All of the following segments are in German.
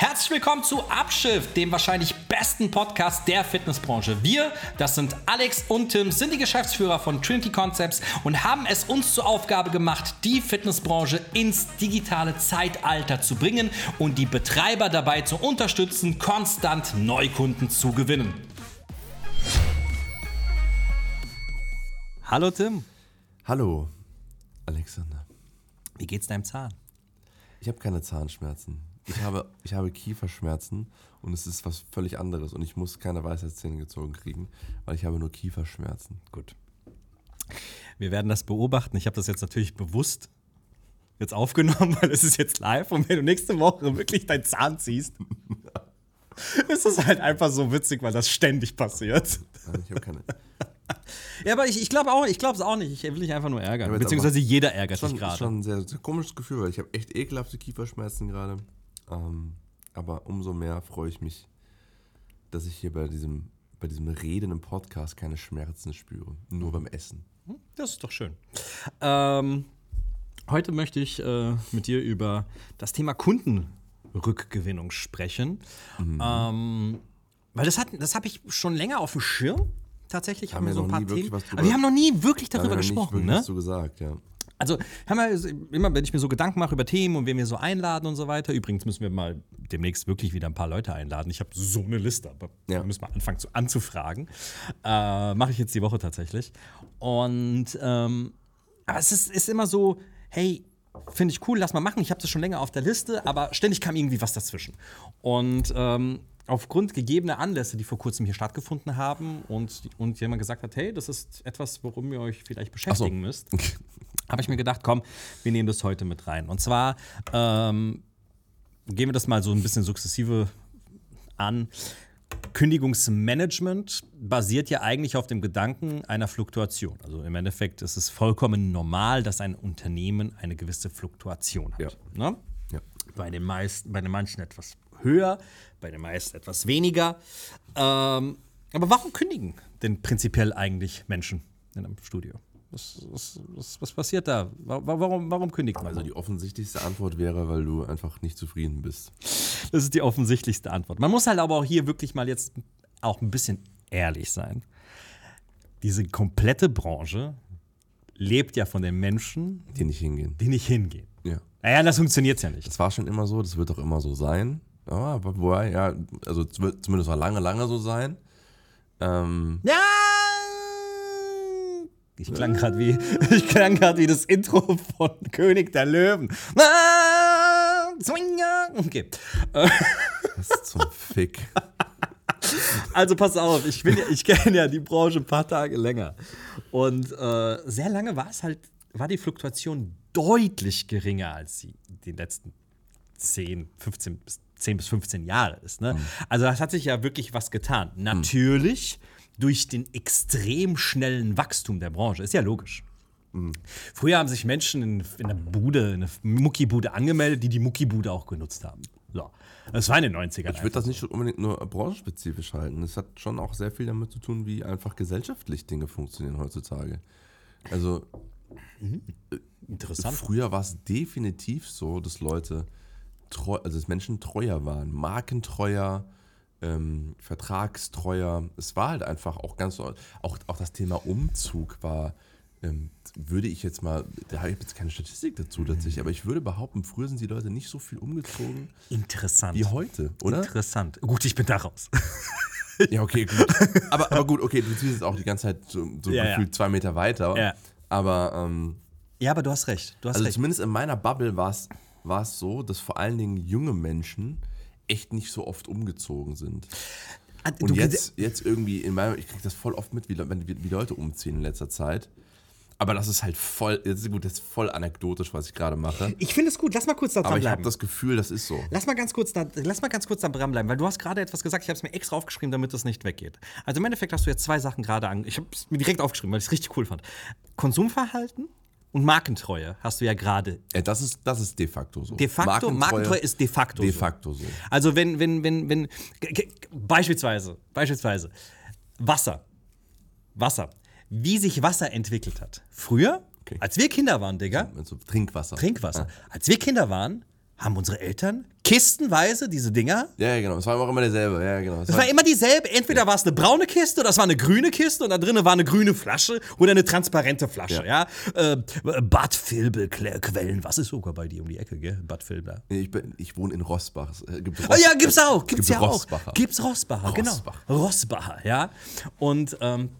Herzlich willkommen zu Abschiff, dem wahrscheinlich besten Podcast der Fitnessbranche. Wir, das sind Alex und Tim, sind die Geschäftsführer von Trinity Concepts und haben es uns zur Aufgabe gemacht, die Fitnessbranche ins digitale Zeitalter zu bringen und die Betreiber dabei zu unterstützen, konstant Neukunden zu gewinnen. Hallo Tim, Hallo, Alexander. wie geht's deinem Zahn? Ich habe keine Zahnschmerzen. Ich habe, ich habe Kieferschmerzen und es ist was völlig anderes und ich muss keine Weisheitszähne gezogen kriegen, weil ich habe nur Kieferschmerzen. Gut. Wir werden das beobachten. Ich habe das jetzt natürlich bewusst jetzt aufgenommen, weil es ist jetzt live. Und wenn du nächste Woche wirklich deinen Zahn ziehst, ist das halt einfach so witzig, weil das ständig passiert. Nein, ich habe keine. Ja, aber ich, ich glaube auch, ich glaube es auch nicht. Ich will dich einfach nur ärgern. Beziehungsweise jeder ärgert Schon, ist gerade. schon ein sehr, sehr komisches Gefühl, weil ich habe echt ekelhafte Kieferschmerzen gerade. Ähm, aber umso mehr freue ich mich, dass ich hier bei diesem, bei diesem Reden im Podcast keine Schmerzen spüre. Nur beim Essen. Das ist doch schön. Ähm, heute möchte ich äh, mit dir über das Thema Kundenrückgewinnung sprechen. Mhm. Ähm, weil das, hat, das habe ich schon länger auf dem Schirm. Tatsächlich haben, Haben wir so ein paar Themen. Aber wir haben noch nie wirklich darüber gesprochen, wirklich ne? so gesagt, ja. Also, haben wir immer, wenn ich mir so Gedanken mache über Themen und wen wir so einladen und so weiter. Übrigens müssen wir mal demnächst wirklich wieder ein paar Leute einladen. Ich habe so eine Liste, aber Ja. wir müssen mal anfangen zu, anzufragen. Äh, Mache ich jetzt die Woche tatsächlich. Und ähm, aber es ist, ist immer so, hey, finde ich cool, lass mal machen. Ich habe das schon länger auf der Liste, aber ständig kam irgendwie was dazwischen. Und ähm, aufgrund gegebener Anlässe, die vor kurzem hier stattgefunden haben und, und jemand gesagt hat, hey, das ist etwas, worum ihr euch vielleicht beschäftigen müsst, habe ich mir gedacht, komm, wir nehmen das heute mit rein. Und zwar ähm, gehen wir das mal so ein bisschen sukzessive an. Kündigungsmanagement basiert ja eigentlich auf dem Gedanken einer Fluktuation. Also im Endeffekt ist es vollkommen normal, dass ein Unternehmen eine gewisse Fluktuation hat. Ja. Ne? ja. Bei den meisten, bei den manchen etwas höher, bei den meisten etwas weniger. Ähm, aber warum kündigen denn prinzipiell eigentlich Menschen in einem Studio? Was, was, was, was passiert da? Wa- wa- Warum, warum kündigt man? Also so? die offensichtlichste Antwort wäre, weil du einfach nicht zufrieden bist. Das ist die offensichtlichste Antwort. Man muss halt aber auch hier wirklich mal jetzt auch ein bisschen ehrlich sein. Diese komplette Branche lebt ja von den Menschen, Die nicht hingehen. die nicht hingehen. Ja. Naja, das funktioniert ja nicht. Das war schon immer so, das wird auch immer so sein. Aber wobei, ja, also zumindest mal lange, lange so sein. Ähm, Ja! Ich klang gerade wie, ich klang gerade wie das Intro von König der Löwen. Okay. was zum Fick. Also pass auf, ich, bin ja, ich kenne ja die Branche ein paar Tage länger. Und äh, sehr lange war es halt, war die Fluktuation deutlich geringer als sie die letzten 10, 15 bis 10 bis 15 Jahre ist. Ne? Also das hat sich ja wirklich was getan. Natürlich durch den extrem schnellen Wachstum der Branche. Ist ja logisch. Früher haben sich Menschen in, in einer Bude, in einer Muckibude angemeldet, die die Muckibude auch genutzt haben. So. Das war in den 90ern. Ich würde das nicht unbedingt nur branchenspezifisch halten. Es hat schon auch sehr viel damit zu tun, wie einfach gesellschaftlich Dinge funktionieren heutzutage. Also Interessant. früher war es definitiv so, dass Leute treu, also dass Menschen treuer waren, markentreuer, ähm, vertragstreuer. Es war halt einfach auch ganz auch, auch das Thema Umzug war, ähm, würde ich jetzt mal, da habe ich jetzt keine Statistik dazu tatsächlich, aber ich würde behaupten, früher sind die Leute nicht so viel umgezogen Interessant. wie heute, oder? Interessant. Gut, ich bin da raus. Ja, okay, gut. Aber, aber gut, okay, du ziehst jetzt auch die ganze Zeit so, so Ja, ja. gefühlt zwei Meter weiter. Ja. Aber ähm, Ja, aber du hast recht. Du hast also recht. zumindest in meiner Bubble war es war es so, dass vor allen Dingen junge Menschen echt nicht so oft umgezogen sind. Ah, Und jetzt, jetzt irgendwie in meinem, ich kriege das voll oft mit, wie, wie, wie Leute umziehen in letzter Zeit. Aber das ist halt voll, das ist gut, das ist voll anekdotisch, was ich gerade mache. Ich finde es gut. Lass mal kurz da Aber ich habe dranbleiben. das Gefühl, das ist so. Lass mal ganz kurz da, lass mal ganz kurz da dranbleiben, weil du hast gerade etwas gesagt. Ich habe es mir extra aufgeschrieben, damit es nicht weggeht. Also im Endeffekt hast du jetzt zwei Sachen gerade an. Ich habe es mir direkt aufgeschrieben, weil ich es richtig cool fand. Konsumverhalten und Markentreue hast du ja gerade. Ja, das, ist, das ist de facto so. De facto, Markentreue, ist de facto. de so. facto so. Also wenn, wenn, wenn, wenn, beispielsweise, beispielsweise, Wasser. Wasser. Wie sich Wasser entwickelt hat. Früher, Okay. als wir Kinder waren, Digga, Also Trinkwasser. Trinkwasser. Als wir Kinder waren, haben unsere Eltern kistenweise diese Dinger. Ja, ja, genau. Es war auch immer derselbe. Ja, genau. Es Das war immer dieselbe. Entweder war es eine braune Kiste oder es war eine grüne Kiste und da drinnen war eine grüne Flasche oder eine transparente Flasche, ja. Äh, Bad Vilbel Quellen, was ist sogar bei dir um die Ecke, gell? Bad Vilbel. ich, bin, ich wohne in Rossbach. Es, äh, gibt Oh ja, gibt's auch. Gibt's gibt ja Rossbacher. auch. Gibt's Rossbacher, genau. Rossbacher. Rossbacher, ja. Und ähm,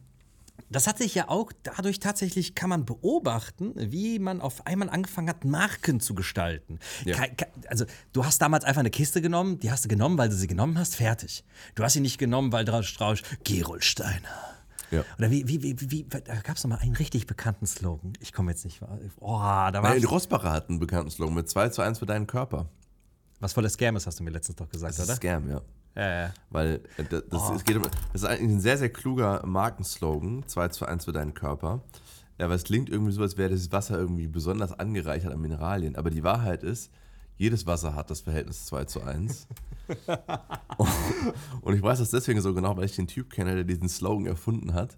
das hat sich ja auch dadurch tatsächlich kann man beobachten, wie man auf einmal angefangen hat, Marken zu gestalten. Ja. Also, du hast damals einfach eine Kiste genommen, die hast du genommen, weil du sie genommen hast, fertig. Du hast sie nicht genommen, weil drauf Strauß Gerolsteiner. Ja. Oder wie, wie, wie, wie, da gab es noch mal einen richtig bekannten Slogan. Ich komme jetzt nicht. Oh, da war Nein, Rossbacher hatten einen bekannten Slogan mit 2 zu 1 für deinen Körper. was voller Scam ist, hast du mir letztens doch gesagt, Das ist oder? Scam, ja. Ja, ja. Weil äh, das, Oh. es geht um, das ist eigentlich ein sehr, sehr kluger Markenslogan, 2 zu 1 für deinen Körper. Ja, aber es klingt irgendwie so, als wäre das Wasser irgendwie besonders angereichert an Mineralien. Aber die Wahrheit ist, jedes Wasser hat das Verhältnis 2 zu 1. Und ich weiß das deswegen so genau, weil ich den Typ kenne, der diesen Slogan erfunden hat.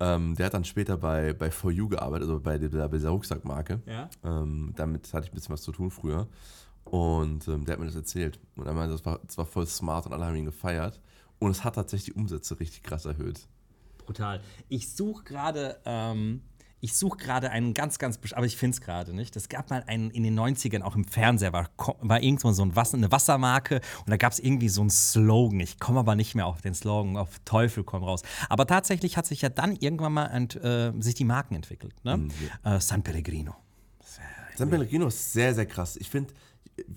ähm, der hat dann später bei, bei For You gearbeitet, also bei dieser, bei dieser Rucksackmarke. Ja. Ähm, damit hatte ich ein bisschen was zu tun früher. Und ähm, der hat mir das erzählt. Und er meinte, das war, das war voll smart und alle haben ihn gefeiert. Und es hat tatsächlich die Umsätze richtig krass erhöht. Brutal. Ich suche gerade, ähm, ich suche gerade einen ganz, ganz, aber ich finde es gerade nicht. Es gab mal einen in den 90ern, auch im Fernseher, war, war irgendwo so ein Wasser, eine Wassermarke und da gab es irgendwie so einen Slogan. Ich komme aber nicht mehr auf den Slogan, auf Teufel komm raus. Aber tatsächlich hat sich ja dann irgendwann mal ent, äh, sich die Marken entwickelt. Ne? Äh, San Pellegrino. San Pellegrino ist sehr, sehr krass. Ich finde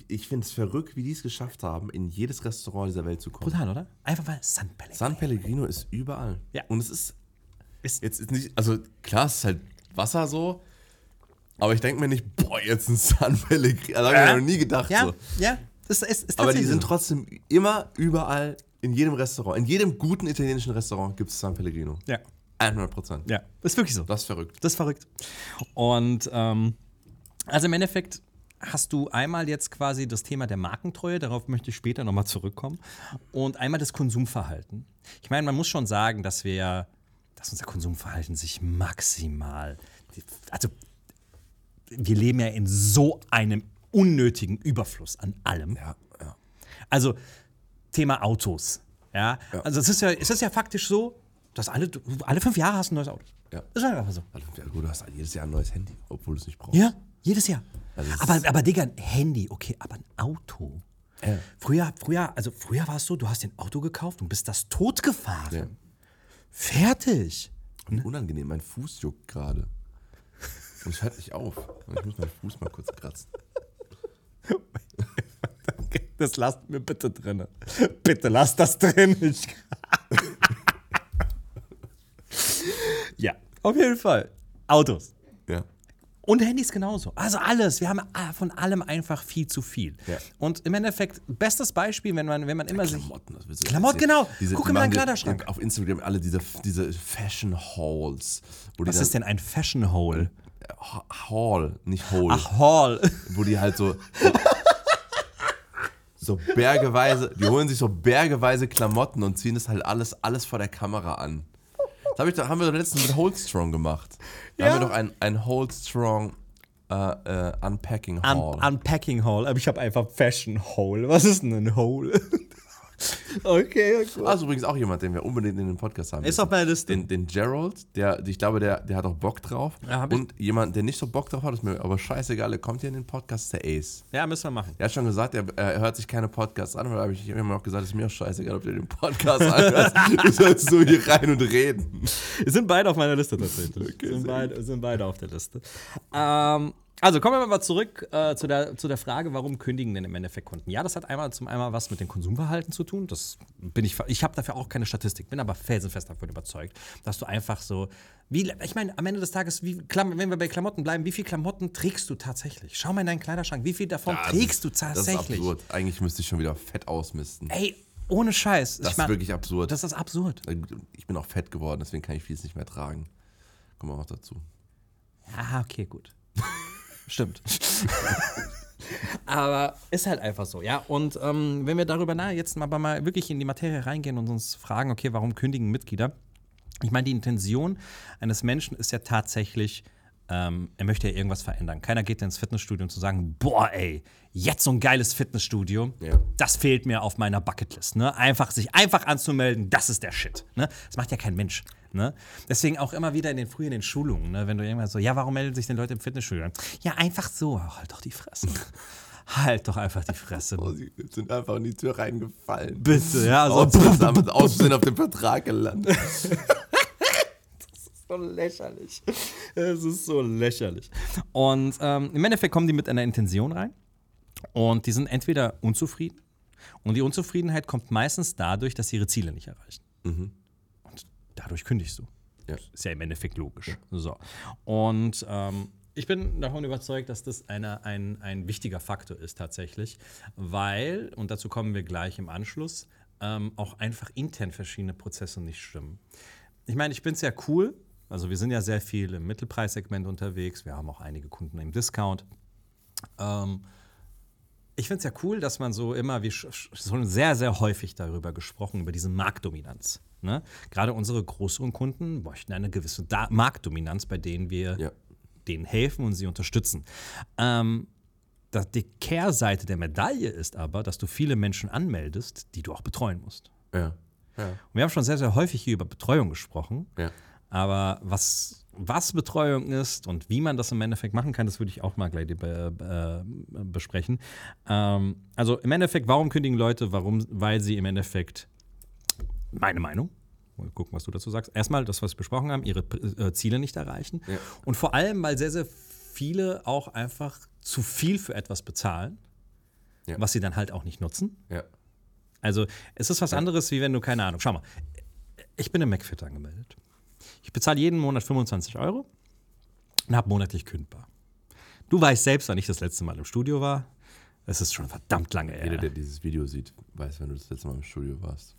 ich es verrückt, wie die es geschafft haben, in jedes Restaurant dieser Welt zu kommen. Brutal, oder? Einfach mal San Pellegrino. San Pellegrino ist überall. Ja. Und es ist, Ist- jetzt ist nicht, also klar, es ist halt Wasser so, aber ich denke mir nicht, boah, jetzt ein San Pellegrino. Also habe ich mir noch nie gedacht Ja, so. ja. Das ist, ist Aber die sind trotzdem immer überall, in jedem Restaurant, in jedem guten italienischen Restaurant gibt es San Pellegrino. Ja, 100 Prozent. ja. Ist wirklich so. Das ist verrückt. Das ist verrückt. Und ähm, also im Endeffekt hast du einmal jetzt quasi das Thema der Markentreue, darauf möchte ich später nochmal zurückkommen, und einmal das Konsumverhalten. Ich meine, man muss schon sagen, dass wir, dass unser Konsumverhalten sich maximal, also wir leben ja in so einem unnötigen Überfluss an allem. Ja, ja. Also Thema Autos. Ja, also es ist ja, es ist ja faktisch so, dass alle, alle fünf Jahre hast du ein neues Auto. Ja. Das ist einfach so. Ja, gut, du hast halt jedes Jahr ein neues Handy, obwohl du es nicht brauchst. Ja, jedes Jahr. Also aber, aber Digga, ein Handy, okay, aber ein Auto. Ja. Früher, früher, also früher war es so, du hast ein Auto gekauft und bist das tot gefahren. Ja. Fertig. Und unangenehm, mein Fuß juckt gerade. Und es hört nicht auf. Und ich muss meinen Fuß mal kurz kratzen. Das lasst mir bitte drin. Bitte lasst das drin. Ich ja, auf jeden Fall. Autos. Ja. Und Handys genauso. Also alles. Wir haben ah, von allem einfach viel zu viel. Ja. Und im Endeffekt, bestes Beispiel, wenn man, wenn man immer sich. Klamotten, du Klamotten, genau. Diese, Guck die in dir- Kleiderschrank. Auf Instagram alle diese, diese Fashion Halls. Was ist denn ein Fashion Hole? Ha- Hall, nicht Hole. Ach, Hall. Wo die halt so. So bergeweise, die holen sich so bergeweise Klamotten und ziehen das halt alles, alles vor der Kamera an. Das hab ich, haben wir doch letztens mit Holdstrong gemacht. Da Ja. haben wir doch ein, ein Holdstrong äh, äh, Unpacking Hall. Un Unpacking Hole. Aber ich habe einfach Fashion Hole. Was ist denn ein Hole? okay, okay. Also übrigens auch jemand, den wir unbedingt in den Podcast haben. Ist müssen. auf meiner Liste. Den, den Gerald, der, ich glaube, der, der hat auch Bock drauf. Ja. Und jemand, der nicht so Bock drauf hat, ist mir aber scheißegal, der kommt hier in den Podcast, ist der Ace. Ja, müssen wir machen. Er hat schon gesagt, er, er hört sich keine Podcasts an, weil habe ich immer noch gesagt, ist mir auch scheißegal, ob du den Podcast anhörst. Du sollst so hier rein und reden. Sind beide auf meiner Liste tatsächlich. sind, beide, sind beide auf der Liste. Ähm, also kommen wir mal zurück äh, zu, der, zu der Frage, warum kündigen denn im Endeffekt Kunden? Ja, das hat einmal zum einmal was mit dem Konsumverhalten zu tun. Das bin ich. Ich habe dafür auch keine Statistik, bin aber felsenfest davon überzeugt, dass du einfach so. Wie, ich meine, am Ende des Tages, wie, wenn wir bei Klamotten bleiben, wie viel Klamotten trägst du tatsächlich? Schau mal in deinen Kleiderschrank, wie viel davon Ja, das trägst du ist- Das tatsächlich? ist absurd. Eigentlich müsste ich schon wieder fett ausmisten. Ey, ohne Scheiß. Das ich mein, ist wirklich absurd. Das ist absurd. ich bin auch fett geworden, deswegen kann ich vieles nicht mehr tragen. Kommen wir auch dazu. Ah, okay, gut. Stimmt. Aber ist halt einfach so, ja. Und ähm, wenn wir darüber na, jetzt mal, mal wirklich in die Materie reingehen und uns fragen, okay, warum kündigen Mitglieder? Ich meine, die Intention eines Menschen ist ja tatsächlich, ähm, er möchte ja irgendwas verändern. Keiner geht ins Fitnessstudio um zu sagen, boah, ey, jetzt so ein geiles Fitnessstudio, Ja. das fehlt mir auf meiner Bucketlist. Ne? Einfach sich einfach anzumelden, das ist der Shit. Ne? Das macht ja kein Mensch. Ne? Deswegen auch immer wieder in den früh in den Schulungen, ne? wenn du irgendwann so, ja, warum melden sich denn Leute im Fitnessstudio an? Ja, einfach so. Ach, halt doch die Fresse. halt doch einfach die Fresse. Oh, sie sind einfach in die Tür reingefallen. Bitte, ja, so. Aus Versehen Aussehen auf dem Vertrag gelandet. so lächerlich. Es ist so lächerlich. Und ähm, im Endeffekt kommen die mit einer Intention rein und die sind entweder unzufrieden und die Unzufriedenheit kommt meistens dadurch, dass sie ihre Ziele nicht erreichen. Und dadurch kündigst du. Ja. Ist ja im Endeffekt logisch. So. Und ähm, ich bin davon überzeugt, dass das eine, ein, ein wichtiger Faktor ist tatsächlich, weil, und dazu kommen wir gleich im Anschluss, ähm, auch einfach intern verschiedene Prozesse nicht stimmen. Ich meine, ich bin es ja cool, also wir sind ja sehr viel im Mittelpreissegment unterwegs, wir haben auch einige Kunden im Discount. Ähm, ich finde es ja cool, dass man so immer, wie sch- sch- so sehr, sehr häufig darüber gesprochen, über diese Marktdominanz. Ne? Gerade unsere größeren Kunden möchten eine gewisse da Marktdominanz, bei denen wir Ja. denen helfen und sie unterstützen. Ähm, die Kehrseite der Medaille ist aber, dass du viele Menschen anmeldest, die du auch betreuen musst. Ja. Ja. Und wir haben schon sehr, sehr häufig hier über Betreuung gesprochen. Ja. Aber was, was Betreuung ist und wie man das im Endeffekt machen kann, das würde ich auch mal gleich be, äh, besprechen. Ähm, also im Endeffekt, warum kündigen Leute? Warum? Weil sie im Endeffekt, meine Meinung, mal gucken, was du dazu sagst. Erstmal das, was wir besprochen haben, ihre äh, Ziele nicht erreichen. Ja. Und vor allem, weil sehr, sehr viele auch einfach zu viel für etwas bezahlen, Ja. was sie dann halt auch nicht nutzen. Ja. Also es ist was anderes, wie wenn du, keine Ahnung, schau mal, ich bin im McFit angemeldet. Ich bezahle jeden Monat 25 Euro und habe monatlich kündbar. Du weißt selbst, wann ich das letzte Mal im Studio war. Es ist schon verdammt lange Jeder, her. der dieses Video sieht, weiß, wenn du das letzte Mal im Studio warst.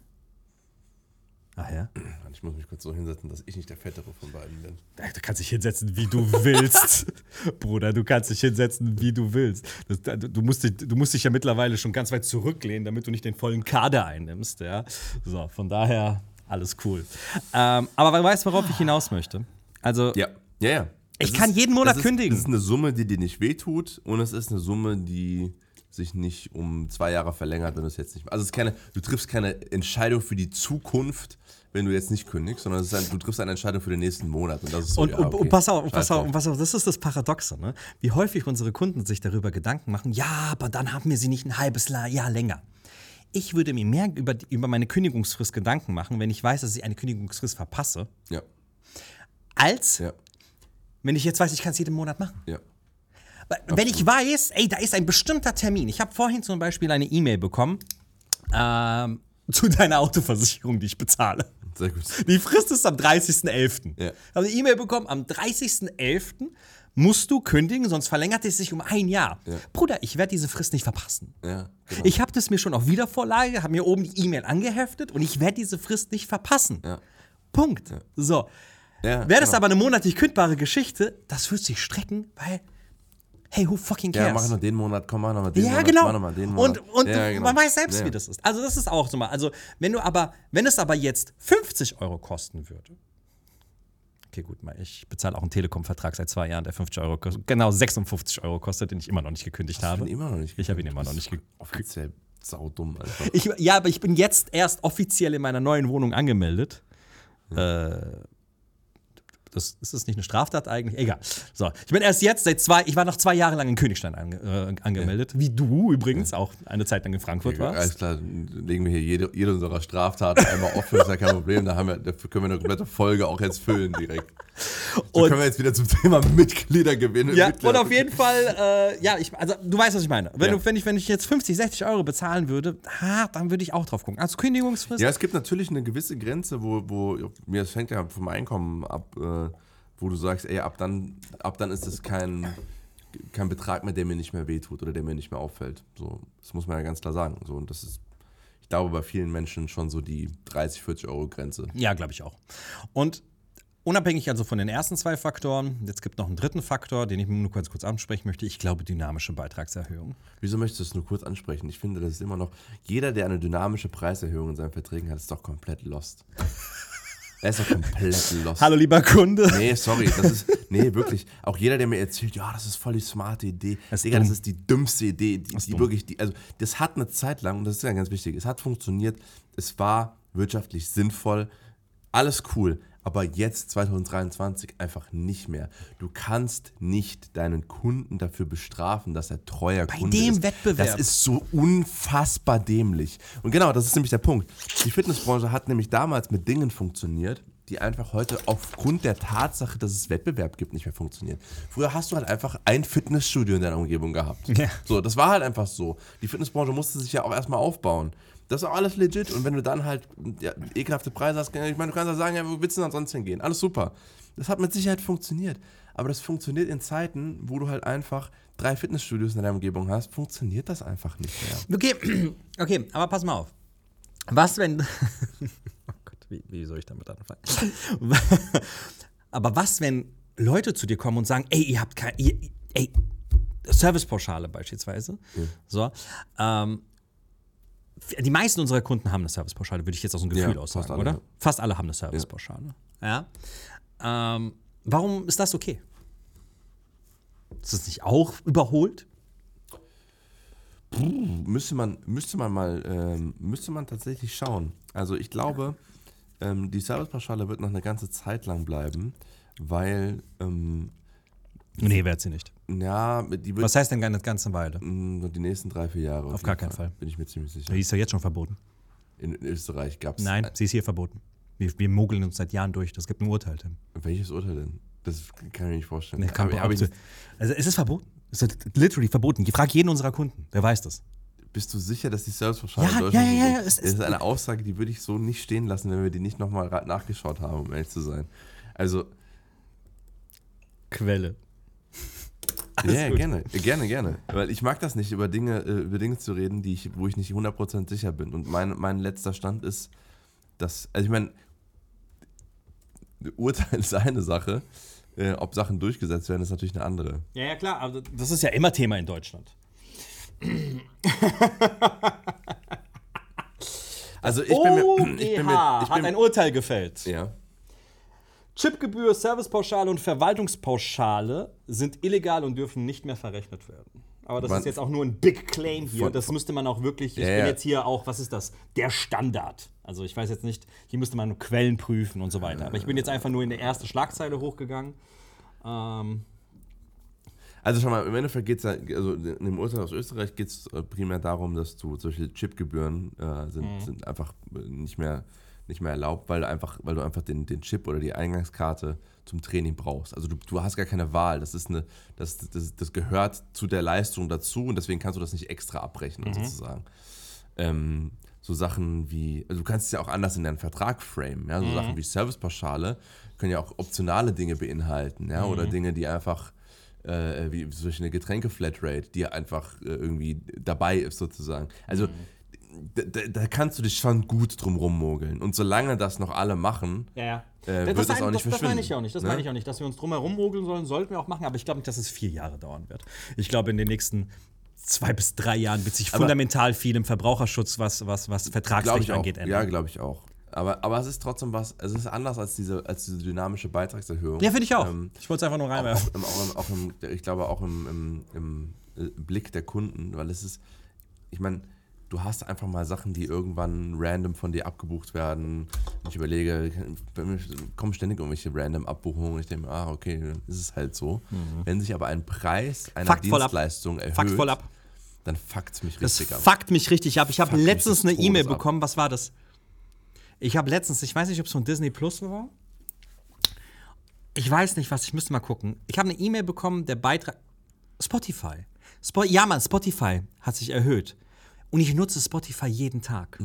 Ach ja? Ich muss mich kurz so hinsetzen, dass ich nicht der Fettere von beiden bin. Du kannst dich hinsetzen, wie du willst. Bruder, du kannst dich hinsetzen, wie du willst. Das, du, musst dich, du musst dich ja mittlerweile schon ganz weit zurücklehnen, damit du nicht den vollen Kader einnimmst. Ja? So, von daher alles cool. Ähm, aber weißt du, worauf ich hinaus möchte? Also, Ja, ja, ja. Ich Es kann jeden Monat ist, kündigen. Es ist eine Summe, die dir nicht wehtut und es ist eine Summe, die sich nicht um zwei Jahre verlängert, wenn du es jetzt nicht Also es ist keine, du triffst keine Entscheidung für die Zukunft, wenn du jetzt nicht kündigst, sondern ist ein, du triffst eine Entscheidung für den nächsten Monat. Und, das ist so, Und, ja, okay, und pass auf, und pass auf, drauf. und pass auf, das ist das Paradoxe, ne? Wie häufig unsere Kunden sich darüber Gedanken machen, ja, aber dann haben wir sie nicht ein halbes Jahr länger. Ich würde mir mehr über, die- über meine Kündigungsfrist Gedanken machen, wenn ich weiß, dass ich eine Kündigungsfrist verpasse, Ja, als ja, wenn ich jetzt weiß, ich kann es jeden Monat machen. ja. Wenn ich weiß, ey, da ist ein bestimmter Termin. Ich habe vorhin zum Beispiel eine E-Mail bekommen ähm, zu deiner Autoversicherung, die ich bezahle. Sehr gut. Die Frist ist am 30.11. Ja. Ich habe eine E-Mail bekommen, am 30.11. musst du kündigen, sonst verlängert es sich um ein Jahr. Ja. Bruder, ich werde diese Frist nicht verpassen. Ja, genau. Ich habe das mir schon auf Wiedervorlage, habe mir oben die E-Mail angeheftet und ich werde diese Frist nicht verpassen. Ja. Punkt. So. Wäre das genau. aber eine monatlich kündbare Geschichte, das wird sich strecken, weil, hey, who fucking cares? Ja, mach noch den Monat, komm, mach noch mal den Ja, Monat, genau. mach noch mal den Monat. Und, und ja, genau. man weiß selbst, ja. wie das ist. Also das ist auch so mal. Also wenn du aber, wenn es aber jetzt 50 Euro kosten würde. Okay, gut, mal, ich bezahle auch einen Telekom-Vertrag seit zwei Jahren, der 50 Euro kostet, genau 56 Euro kostet, den ich immer noch nicht gekündigt Ich habe. bin immer noch nicht Ich habe ihn gekündigt. immer noch nicht gekündigt. Offiziell saudumm, Alter. Ich, ja, aber ich bin jetzt erst offiziell in meiner neuen Wohnung angemeldet. Äh, das, ist das nicht eine Straftat eigentlich? Egal. So, ich bin erst jetzt seit zwei, ich war noch zwei Jahre lang in Königstein ange, äh, angemeldet, wie du übrigens auch eine Zeit lang in Frankfurt warst. Alles klar, legen wir hier jede, jede unserer Straftaten einmal offen, ist ja kein Problem. Da haben wir, dafür können wir eine komplette Folge auch jetzt füllen direkt. So Und- können wir jetzt wieder zum Thema Mitgliedergewinne. Ja, Mitglieder- und auf jeden Fall, äh, ja, ich, also du weißt, was ich meine. Wenn, Ja. du, wenn, ich, wenn ich jetzt 50, 60 Euro bezahlen würde, ha, dann würde ich auch drauf gucken. Also Kündigungsfrist. Ja, es gibt natürlich eine gewisse Grenze, wo, wo mir das fängt ja vom Einkommen ab, äh, wo du sagst, ey, ab dann, ab dann ist es kein, kein Betrag mehr, der mir nicht mehr wehtut oder der mir nicht mehr auffällt. So, das muss man ja ganz klar sagen. So, und das ist, ich glaube, bei vielen Menschen schon so die 30, 40 Euro Grenze. Ja, glaube ich auch. Und unabhängig also von den ersten zwei Faktoren, jetzt gibt noch einen dritten Faktor, den ich nur ganz kurz ansprechen möchte. Ich glaube, dynamische Beitragserhöhung. Wieso möchtest du es nur kurz ansprechen? Ich finde, das ist immer noch, jeder, der eine dynamische Preiserhöhung in seinen Verträgen hat, ist doch komplett lost. Er ist doch komplett lost. Hallo, lieber Kunde. Nee, sorry, das ist, nee, wirklich. Auch jeder, der mir erzählt, ja, das ist voll die smarte Idee. Das ist Digga, das ist die dümmste Idee, die, die wirklich, die, also, das hat eine Zeit lang, und das ist ja ganz wichtig, es hat funktioniert, es war wirtschaftlich sinnvoll, alles cool. Aber jetzt, 2023, einfach nicht mehr. Du kannst nicht deinen Kunden dafür bestrafen, dass er treuer Kunde dem ist. Wettbewerb. Das ist so unfassbar dämlich. Und genau, das ist nämlich der Punkt. Die Fitnessbranche hat nämlich damals mit Dingen funktioniert, die einfach heute aufgrund der Tatsache, dass es Wettbewerb gibt, nicht mehr funktionieren. Früher hast du halt einfach ein Fitnessstudio in deiner Umgebung gehabt. Ja. So, das war halt einfach so. Die Fitnessbranche musste sich ja auch erstmal aufbauen. Das ist auch alles legit. Und wenn du dann halt ja, ekelhafte Preise hast, ich meine, du kannst ja sagen, ja, wo willst du denn sonst hingehen? Alles super. Das hat mit Sicherheit funktioniert. Aber das funktioniert in Zeiten, wo du halt einfach drei Fitnessstudios in deiner Umgebung hast, funktioniert das einfach nicht mehr. Okay, okay, aber pass mal auf. Was, wenn. oh Gott, wie, wie soll ich damit anfangen? aber was, wenn Leute zu dir kommen und sagen, ey, ihr habt kein. Ihr, ey, Servicepauschale beispielsweise. So. Ähm, die meisten unserer Kunden haben eine Servicepauschale, würde ich jetzt aus dem Gefühl Ja, aus fast alle, oder? ja. Fast alle haben eine Servicepauschale. Ja. Ähm, warum ist das okay? Ist das nicht auch überholt? Müsste man, müsste man mal, ähm, müsste man tatsächlich schauen. Also ich glaube, ähm, die Servicepauschale wird noch eine ganze Zeit lang bleiben, weil, ähm, Nee, wird sie nicht. ja, die wird Was heißt denn eine ganze Weile? mh, die nächsten drei, vier Jahre. Auf jeden gar keinen Fall. Bin ich mir ziemlich sicher. Die ist ja jetzt schon verboten. In Österreich gab es. Nein, sie ist hier verboten. Wir, wir mogeln uns seit Jahren durch. Das gibt ein Urteil, Tim. Welches Urteil denn? Das kann ich mir nicht vorstellen. Nee, kann auch ich, also es ist verboten. Es ist literally verboten. Ich frage jeden unserer Kunden. Der weiß das. bist du sicher, dass die Servicepauschale Ja, in Deutschland ja, ja, ja, es Das ist- ist eine Aussage, die würde ich so nicht stehen lassen, wenn wir die nicht nochmal nachgeschaut haben, um ehrlich zu sein. Also, Quelle. Ja, gut. gerne, gerne, gerne. Weil ich mag das nicht, über Dinge, äh, über Dinge zu reden, die ich, wo ich nicht 100% sicher bin. Und mein, mein letzter Stand ist, dass, also ich meine, Urteil ist eine Sache, äh, ob Sachen durchgesetzt werden, ist natürlich eine andere. Ja, ja, klar. Aber das ist ja immer Thema in Deutschland. Also ich bin mir, ich bin mir, ich hat bin, ein Urteil gefällt. ja. Chipgebühr, Servicepauschale und Verwaltungspauschale sind illegal und dürfen nicht mehr verrechnet werden. Aber das Wann- ist jetzt auch nur ein Big Claim hier. Von- das müsste man auch wirklich. Ich Ja, bin jetzt hier auch, was ist das? Der Standard. Also ich weiß jetzt nicht, hier müsste man Quellen prüfen und so weiter. Aber ich bin jetzt einfach nur in der erste Schlagzeile hochgegangen. Ähm, Also schon mal, im Endeffekt geht es ja, also in dem Urteil aus Österreich geht es primär darum, dass du solche Chipgebühren äh, sind, Mhm. sind einfach äh, nicht mehr, nicht mehr erlaubt, weil du einfach, weil du einfach den, den Chip oder die Eingangskarte zum Training brauchst. Also du, du hast gar keine Wahl. Das ist eine, das, das, das gehört zu der Leistung dazu und deswegen kannst du das nicht extra abrechnen, Mhm. sozusagen. Ähm, so Sachen wie, also du kannst es ja auch anders in deinen Vertrag framen, ja, so Mhm. Sachen wie Servicepauschale können ja auch optionale Dinge beinhalten, ja, Mhm. oder Dinge, die einfach äh, wie solche eine Getränke-Flatrate, die einfach äh, irgendwie dabei ist sozusagen. Also da, da, da kannst du dich schon gut drum rummogeln. Und solange das noch alle machen, ja, ja. Äh, das, wird das, das auch nicht das, das meine ich verschwinden, auch nicht. Das ne? meine ich auch nicht. Dass wir uns drum herum mogeln sollen, sollten wir auch machen. Aber ich glaube nicht, dass es vier Jahre dauern wird. Ich glaube, in den nächsten zwei bis drei Jahren wird sich Aber- fundamental viel im Verbraucherschutz, was, was, was Vertragsrecht auch. angeht, Ja, ändern. glaube ich auch. Aber, aber es ist trotzdem was, es ist anders als diese, als diese dynamische Beitragserhöhung. Ja, finde ich auch. Ähm, ich wollte es einfach nur auch, reinwerfen. auch, im, auch, im, auch im, ich glaube auch im, im, im äh, Blick der Kunden, weil es ist, ich meine, du hast einfach mal Sachen, die irgendwann random von dir abgebucht werden. Ich überlege, kommen ständig irgendwelche random Abbuchungen ich denke, mir, ah, okay, dann ist es halt so. Wenn sich aber ein Preis einer Mhm. Fakt. Dienstleistung erhöht, Fakt voll ab. dann fuckt es mich Das richtig ab. fuckt mich richtig ab. Ich habe letztens eine E-Mail bekommen. Was war das? Ich habe letztens, ich weiß nicht, ob es von Disney Plus war. Ich weiß nicht was, ich müsste mal gucken. Ich habe eine E-Mail bekommen, der Beitrag. Spotify. Spo ja, Mann, Spotify hat sich erhöht. Und ich nutze Spotify jeden Tag.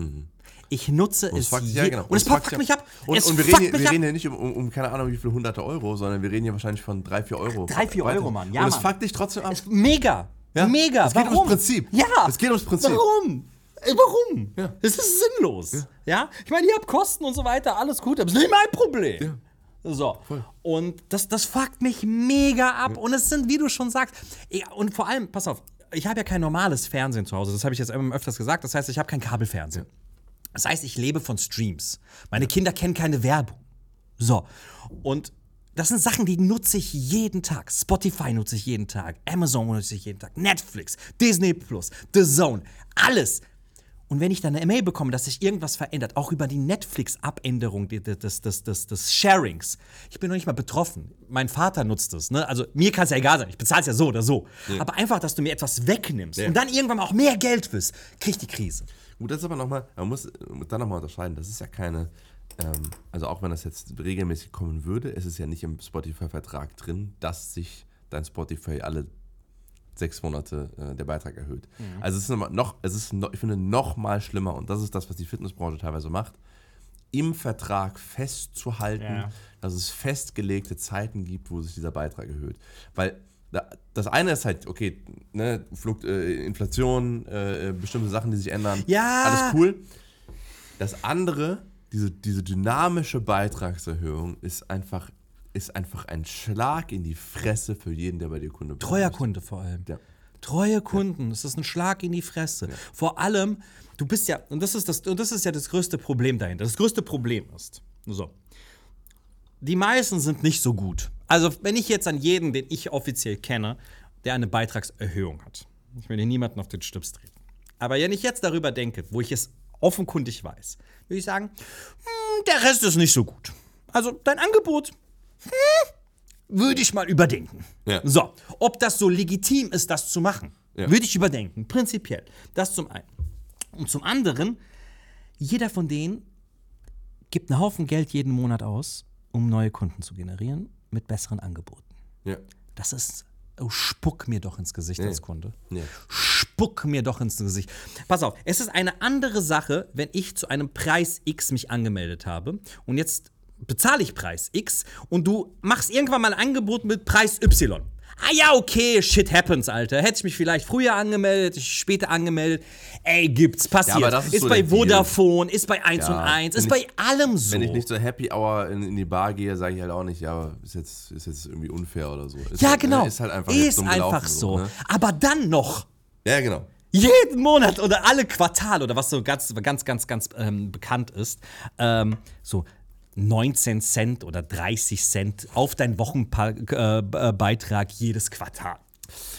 Ich nutze Mhm. Und es fuckt, ja, genau. Und es fuckt fuckt mich ab. Und, es und wir, reden, wir ab. reden hier nicht um, um, um keine Ahnung wie viele hunderte Euro, sondern wir reden hier wahrscheinlich von drei, vier Euro. Drei, vier. Euro, Mann. Ja, und es Mann. fuckt dich trotzdem ab. Es, mega. Ja. Mega. Es geht Warum? ums Prinzip. Ja. Es geht ums Prinzip. Warum? Warum? Ja. Es ist sinnlos. Ja. Ich meine, ihr habt Kosten und so weiter, alles gut, aber es ist nicht mein Problem. So. Und das, das fuckt mich mega ab. Und es sind, wie du schon sagst, ja, und vor allem, pass auf, ich habe ja kein normales Fernsehen zu Hause. Das habe ich jetzt immer öfters gesagt. Das heißt, ich habe kein Kabelfernsehen. Das heißt, ich lebe von Streams. Meine Kinder kennen keine Werbung. So. Und das sind Sachen, die nutze ich jeden Tag. Spotify nutze ich jeden Tag. Amazon nutze ich jeden Tag. Netflix, Disney Plus, The Zone, alles. Und wenn ich dann eine Mail bekomme, dass sich irgendwas verändert, auch über die Netflix-Abänderung des, des, des, des, Sharings, ich bin noch nicht mal betroffen. Mein Vater nutzt es. Ne? Also mir kann es ja egal sein, ich bezahle es ja so oder so. Aber einfach, dass du mir etwas wegnimmst Ja. und dann irgendwann mal auch mehr Geld willst, krieg ich die Krise. Gut, das ist aber nochmal, man muss dann nochmal unterscheiden, das ist ja keine, ähm, also auch wenn das jetzt regelmäßig kommen würde, es ist ja nicht im Spotify-Vertrag drin, dass sich dein Spotify alle sechs Monate äh, der Beitrag erhöht. Also es ist noch, es ist noch, ich finde noch mal schlimmer und das ist das, was die Fitnessbranche teilweise macht, im Vertrag festzuhalten, Ja. dass es festgelegte Zeiten gibt, wo sich dieser Beitrag erhöht. Weil da- das eine ist halt, okay, ne, Flukt, äh, Inflation, äh, bestimmte Sachen, die sich ändern, Ja. alles cool. Das andere, diese, diese dynamische Beitragserhöhung, ist einfach, ist einfach ein Schlag in die Fresse für jeden, der bei dir Kunde bleiben Treuer. Kunde vor allem. Ja. Treue Kunden, das ist ein Schlag in die Fresse. Vor allem, du bist ja, und das ist das, und das ist ja das größte Problem dahinter. Das größte Problem ist, so, die meisten sind nicht so gut. Also, wenn ich jetzt an jeden, den ich offiziell kenne, der eine Beitragserhöhung hat, ich will hier niemanden auf den Stips treten. Aber wenn ich jetzt darüber denke, wo ich es offenkundig weiß, würde ich sagen, hm, der Rest ist nicht so gut. Also, dein Angebot würde ich mal überdenken. Ja. So, ob das so legitim ist, das zu machen, Ja. würde ich überdenken, prinzipiell. Das zum einen. Und zum anderen, jeder von denen gibt einen Haufen Geld jeden Monat aus, um neue Kunden zu generieren mit besseren Angeboten. Ja. Das ist, oh, spuck mir doch ins Gesicht als Kunde. Spuck mir doch ins Gesicht. Pass auf, es ist eine andere Sache, wenn ich zu einem Preis X mich angemeldet habe und jetzt bezahle ich Preis X und du machst irgendwann mal ein Angebot mit Preis Y. Ah ja, okay, shit happens, Alter. Hätte ich mich vielleicht früher angemeldet, ich später angemeldet. Ey, gibt's, passiert. das ist ist so bei der Deal. Vodafone, ist bei 1 Ja, und 1, wenn ist bei allem so. Wenn ich nicht zur Happy Hour in, in die Bar gehe, sage ich halt auch nicht, ja, ist jetzt, ist jetzt irgendwie unfair oder so. Ist ja, halt, genau. ne, Ist halt einfach, ist einfach gelaufen, so. ne? Aber dann noch Ja, genau. jeden Monat oder alle Quartale oder was so ganz, ganz, ganz, ganz ähm, bekannt ist, ähm, so 19 Cent oder 30 Cent auf deinen Wochenbeitrag jedes Quartal.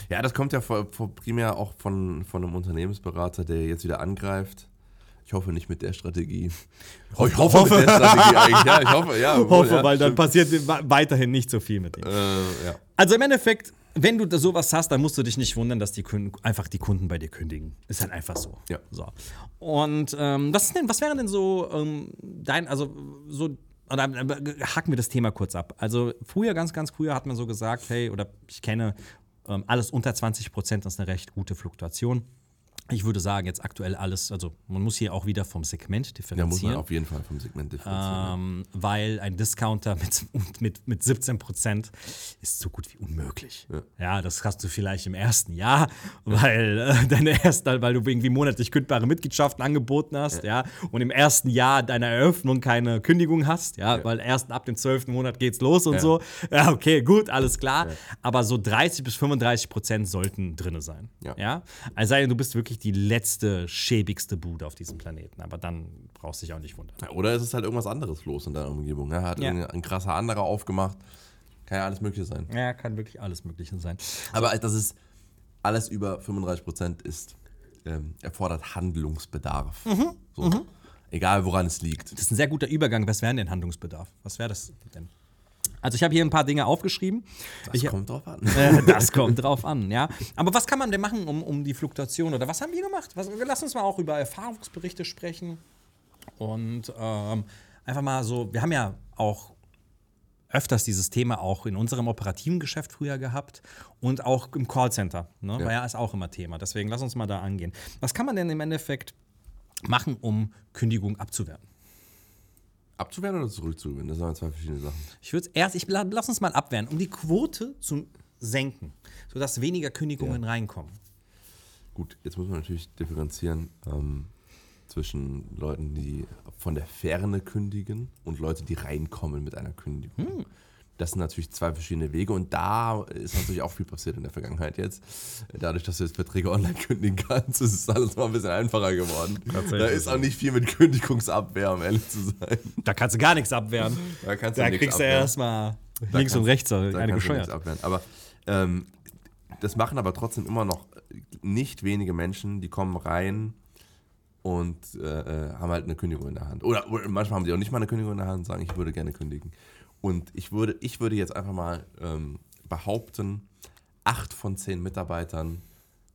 Ja, das kommt ja vor, vor primär auch von, von einem Unternehmensberater, der jetzt wieder angreift. Ich hoffe nicht mit der Strategie. Oh, ich hoffe, mit der Strategie eigentlich. Ja, ich hoffe, ja. obwohl, ja, stimmt. passiert weiterhin nicht so viel mit ihm. Äh, ja. Also im Endeffekt, wenn du da sowas hast, dann musst du dich nicht wundern, dass die Kunden, einfach die Kunden bei dir kündigen. Ist halt einfach so. Ja. So. Und ähm, was, denn, was wäre denn so ähm, dein, also so, oder äh, hacken wir das Thema kurz ab. Also früher, ganz, ganz früher hat man so gesagt, hey, oder ich kenne, ähm, alles unter 20 Prozent ist eine recht gute Fluktuation. Ich würde sagen, jetzt aktuell alles, also man muss hier auch wieder vom Segment ja, muss differenzieren. man auf jeden Fall vom Segment differenzieren. Ähm, weil ein Discounter mit, mit, mit 17 Prozent ist so gut wie unmöglich. Ja. das hast du vielleicht im ersten Jahr, weil äh, deine erste, weil du irgendwie monatlich kündbare Mitgliedschaften angeboten hast, ja. und im ersten Jahr deiner Eröffnung keine Kündigung hast, ja, weil erst ab dem zwölften Monat geht's los und Ja. so. Ja, okay, gut, alles klar. Aber so 30 bis 35 Prozent sollten drin sein. Ja. ja. Also sei denn, du bist wirklich die letzte, schäbigste Bude auf diesem Planeten. Aber dann brauchst du dich auch nicht wundern. Ja, Oder ist es halt irgendwas anderes los in deiner Umgebung? Ne? Hat Ja. ein krasser anderer aufgemacht. Kann ja alles Mögliche sein. Ja, kann wirklich alles Mögliche sein. Aber das ist alles über 35% ist, ähm, erfordert Handlungsbedarf. Mhm. So. Egal woran es liegt. Das ist ein sehr guter Übergang. Was wäre denn Handlungsbedarf? Was wäre das denn? Also ich habe hier ein paar Dinge aufgeschrieben. Das Ich- kommt drauf an. Äh, das kommt drauf an, ja. Aber was kann man denn machen, um, um die Fluktuation oder was haben wir gemacht? Was, lass uns mal auch über Erfahrungsberichte sprechen und ähm, einfach mal so. Wir haben ja auch öfters dieses Thema auch in unserem operativen Geschäft früher gehabt und auch im Callcenter. Ne? Ja. War ja ist auch immer Thema. Deswegen lass uns mal da angehen. Was kann man denn im Endeffekt machen, um Kündigung abzuwehren? Abzuwehren oder zurückzugewinnen? Das sind zwei verschiedene Sachen. Ich würde erst, ich la- lass uns mal abwehren, um die Quote zu senken, sodass weniger Kündigungen reinkommen. Gut, jetzt muss man natürlich differenzieren ähm, zwischen Leuten, die von der Ferne kündigen und Leute, die reinkommen mit einer Kündigung. Das sind natürlich zwei verschiedene Wege und da ist natürlich auch viel passiert in der Vergangenheit jetzt. Dadurch, dass du jetzt Verträge online kündigen kannst, ist es alles mal ein bisschen einfacher geworden. Da ist auch nicht viel mit Kündigungsabwehr, um ehrlich zu sein. Da kannst du gar nichts abwehren. Da, kannst Da nichts kriegst du abwehren. erstmal Da links und rechts da eine du gescheuert. Aber ähm, das machen aber trotzdem immer noch nicht wenige Menschen, die kommen rein und äh, äh, haben halt eine Kündigung in der Hand. Oder, oder manchmal haben die auch nicht mal eine Kündigung in der Hand und sagen, ich würde gerne kündigen. Und ich würde, ich würde jetzt einfach mal ähm, behaupten, acht von zehn Mitarbeitern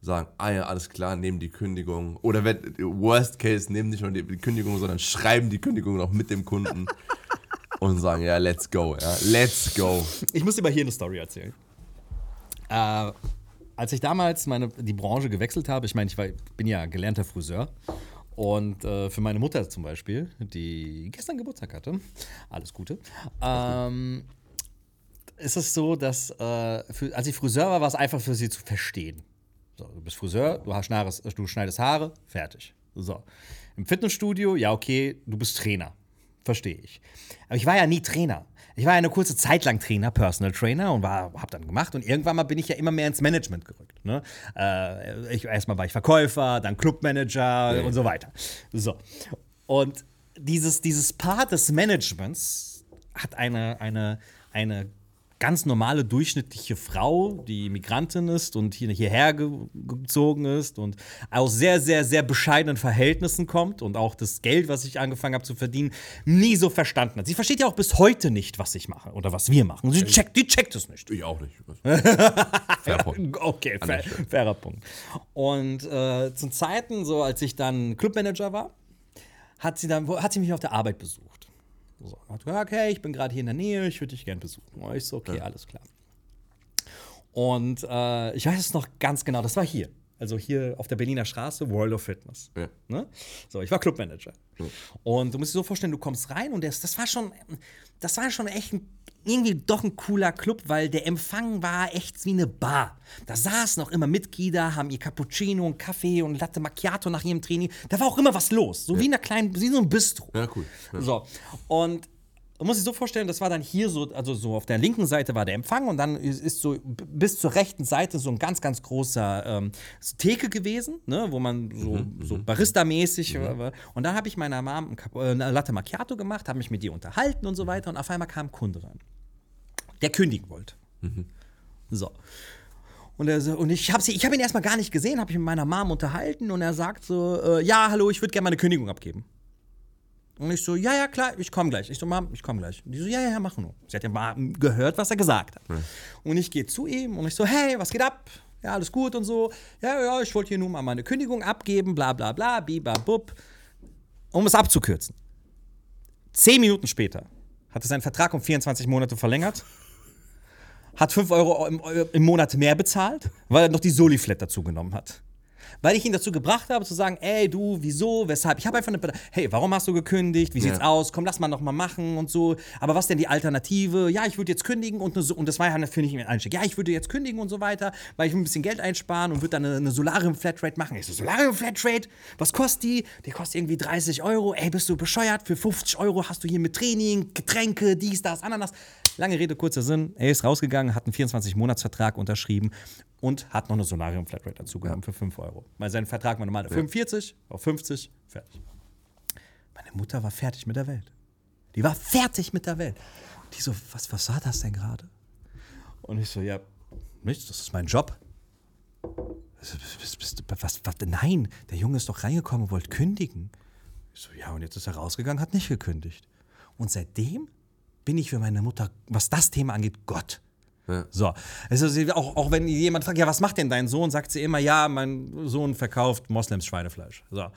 sagen, ah ja, alles klar, nehmen die Kündigung. Oder wenn, worst case, nehmen nicht nur die Kündigung, sondern schreiben die Kündigung noch mit dem Kunden und sagen, ja, let's go, ja, let's go. Ich muss dir mal hier eine Story erzählen. Äh, als ich damals meine, die Branche gewechselt habe, ich meine, ich war, bin ja gelernter Friseur. Und äh, für meine Mutter zum Beispiel, die gestern Geburtstag hatte, alles Gute, ähm, ist es so, dass äh, für, als ich Friseur war, war es einfach für sie zu verstehen. So, du bist Friseur, du, hast Schnares, du schneidest Haare, fertig. So. Im Fitnessstudio, ja, okay, du bist Trainer. Verstehe ich. Aber ich war ja nie Trainer. Ich war ja eine kurze Zeit lang Trainer, Personal Trainer und war, hab dann gemacht. Und irgendwann mal bin ich ja immer mehr ins Management gerückt. Ne? Äh, ich, erstmal war ich Verkäufer, dann Clubmanager und so weiter. So. Und dieses, dieses Part des Managements hat eine, eine, eine ganz normale, durchschnittliche Frau, die Migrantin ist und hier, hierher ge gezogen ist und aus sehr, sehr, sehr bescheidenen Verhältnissen kommt und auch das Geld, was ich angefangen habe zu verdienen, nie so verstanden hat. Sie versteht ja auch bis heute nicht, was ich mache oder was wir machen. Sie checkt, die checkt es nicht. Ich auch nicht. Fair point. Okay, fair, fairer Punkt. Und äh, zu Zeiten, so als ich dann Clubmanager war, hat sie, dann, hat sie mich auf der Arbeit besucht. So, hat gesagt, okay, ich bin gerade hier in der Nähe, ich würde dich gerne besuchen. Und ich so, okay, alles klar. Und äh, ich weiß es noch ganz genau, das war hier. Also hier auf der Berliner Straße, World of Fitness. Ja. Ne? So, ich war Clubmanager. Und du musst dir so vorstellen, du kommst rein und das, das war schon, das war schon echt ein, irgendwie doch ein cooler Club, weil der Empfang war echt wie eine Bar. Da saßen auch immer Mitglieder, haben ihr Cappuccino und Kaffee und Latte Macchiato nach ihrem Training. Da war auch immer was los. So wie in einer kleinen, wie so ein Bistro. Ja, cool. Ja. So. Und man muss sich so vorstellen, das war dann hier so, also so auf der linken Seite war der Empfang und dann ist, so bis zur rechten Seite so ein ganz, ganz großer ähm, Theke gewesen, ne, wo man so, so Barista-mäßig war. Und dann habe ich meiner Mom äh, eine Latte Macchiato gemacht, habe mich mit ihr unterhalten und so weiter und auf einmal kam ein Kunde rein, der kündigen wollte. So. Und, er so, und ich habe hab ihn erstmal gar nicht gesehen, habe ich mit meiner Mom unterhalten und er sagt so, äh, ja, hallo, ich würde gerne meine Kündigung abgeben. Und ich so, ja, ja, klar, ich komme gleich. Ich so, Mom, ich komme gleich. Und die so, ja, ja, ja, mach nur. Sie hat ja mal gehört, was er gesagt hat. Und ich gehe zu ihm und ich so, hey, was geht ab? Ja, alles gut und so. Ja, ja, ich wollte hier nur mal meine Kündigung abgeben, bla, bla, bla, bibabub. Um es abzukürzen. Zehn Minuten später hat er seinen Vertrag um 24 Monate verlängert, hat 5 Euro im, im Monat mehr bezahlt, weil er noch die Soliflat dazu genommen hat. Weil ich ihn dazu gebracht habe, zu sagen, ey, du, wieso, weshalb? Ich habe einfach eine, hey, warum hast du gekündigt? Wie sieht's Ja. aus? Komm, lass mal noch mal machen und so. Aber was denn die Alternative? Ja, ich würde jetzt kündigen und, eine, so- und das war ja natürlich ein Einstieg. Ja, ich würde jetzt kündigen und so weiter, weil ich ein bisschen Geld einsparen und würde dann eine, eine Solarium-Flatrate machen. Ich so, Solarium-Flatrate? Was kostet die? Die kostet irgendwie 30 Euro. Ey, bist du bescheuert? Für 50 Euro hast du hier mit Training, Getränke, dies, das, Ananas. Lange Rede, kurzer Sinn. Er ist rausgegangen, hat einen 24-Monats-Vertrag unterschrieben und hat noch eine Solarium-Flatrate dazu genommen für 5 Euro. Weil sein Vertrag war normal 45 auf 50, fertig. Meine Mutter war fertig mit der Welt. Die war fertig mit der Welt. Die so, was, was war das denn gerade? Und ich so, ja, nichts, das ist mein Job. Was, was, was, nein, der Junge ist doch reingekommen und wollte kündigen. Ich so, ja, und jetzt ist er rausgegangen, hat nicht gekündigt. Und seitdem bin ich für meine Mutter, was das Thema angeht, Gott. Ja. So. Also auch, auch wenn jemand fragt, ja, was macht denn dein Sohn, sagt sie immer, ja, mein Sohn verkauft Moslems Schweinefleisch. So.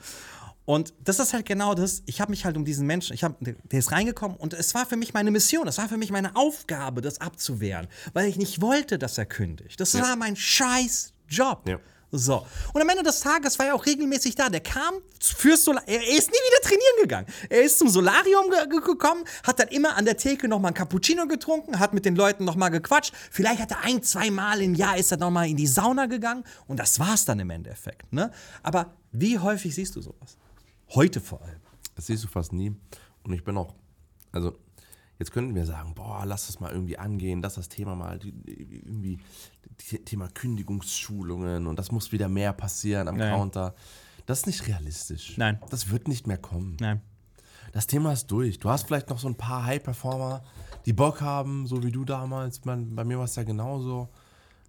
Und das ist halt genau das. Ich habe mich halt um diesen Menschen, ich hab, der ist reingekommen und es war für mich meine Mission, es war für mich meine Aufgabe, das abzuwehren, weil ich nicht wollte, dass er kündigt. Das war mein scheiß Job. Ja. So. Und am Ende des Tages war er auch regelmäßig da. Der kam fürs Solar. Er ist nie wieder trainieren gegangen. Er ist zum Solarium ge gekommen, hat dann immer an der Theke nochmal ein Cappuccino getrunken, hat mit den Leuten nochmal gequatscht. Vielleicht hat er ein, zwei Mal im Jahr ist er nochmal in die Sauna gegangen und das war's dann im Endeffekt. Ne? Aber wie häufig siehst du sowas? Heute vor allem. Das siehst du fast nie. Und ich bin auch, also Jetzt könnten wir sagen, boah, lass das mal irgendwie angehen, lass das Thema mal irgendwie Thema Kündigungsschulungen und das muss wieder mehr passieren am Nein. Counter. Das ist nicht realistisch. Nein. Das wird nicht mehr kommen. Nein. Das Thema ist durch. Du hast vielleicht noch so ein paar High-Performer, die Bock haben, so wie du damals. Man, bei mir war es ja genauso.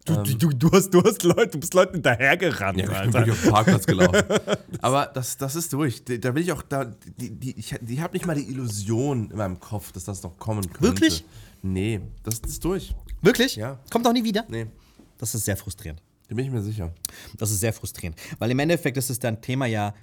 Du, du, du, hast, du hast Leute, du bist Leuten hinterhergerannt, Ja, ich bin wirklich auf den Parkplatz gelaufen. Aber das, das ist durch. Da will ich auch, da, die, die, ich, die habe nicht mal die Illusion in meinem Kopf, dass das noch kommen könnte. Wirklich? Nee, das, das ist durch. Wirklich? Ja. Kommt auch nie wieder? Nee, Das ist sehr frustrierend. da bin ich mir sicher. Das ist sehr frustrierend. Weil im Endeffekt ist es dann Thema ja,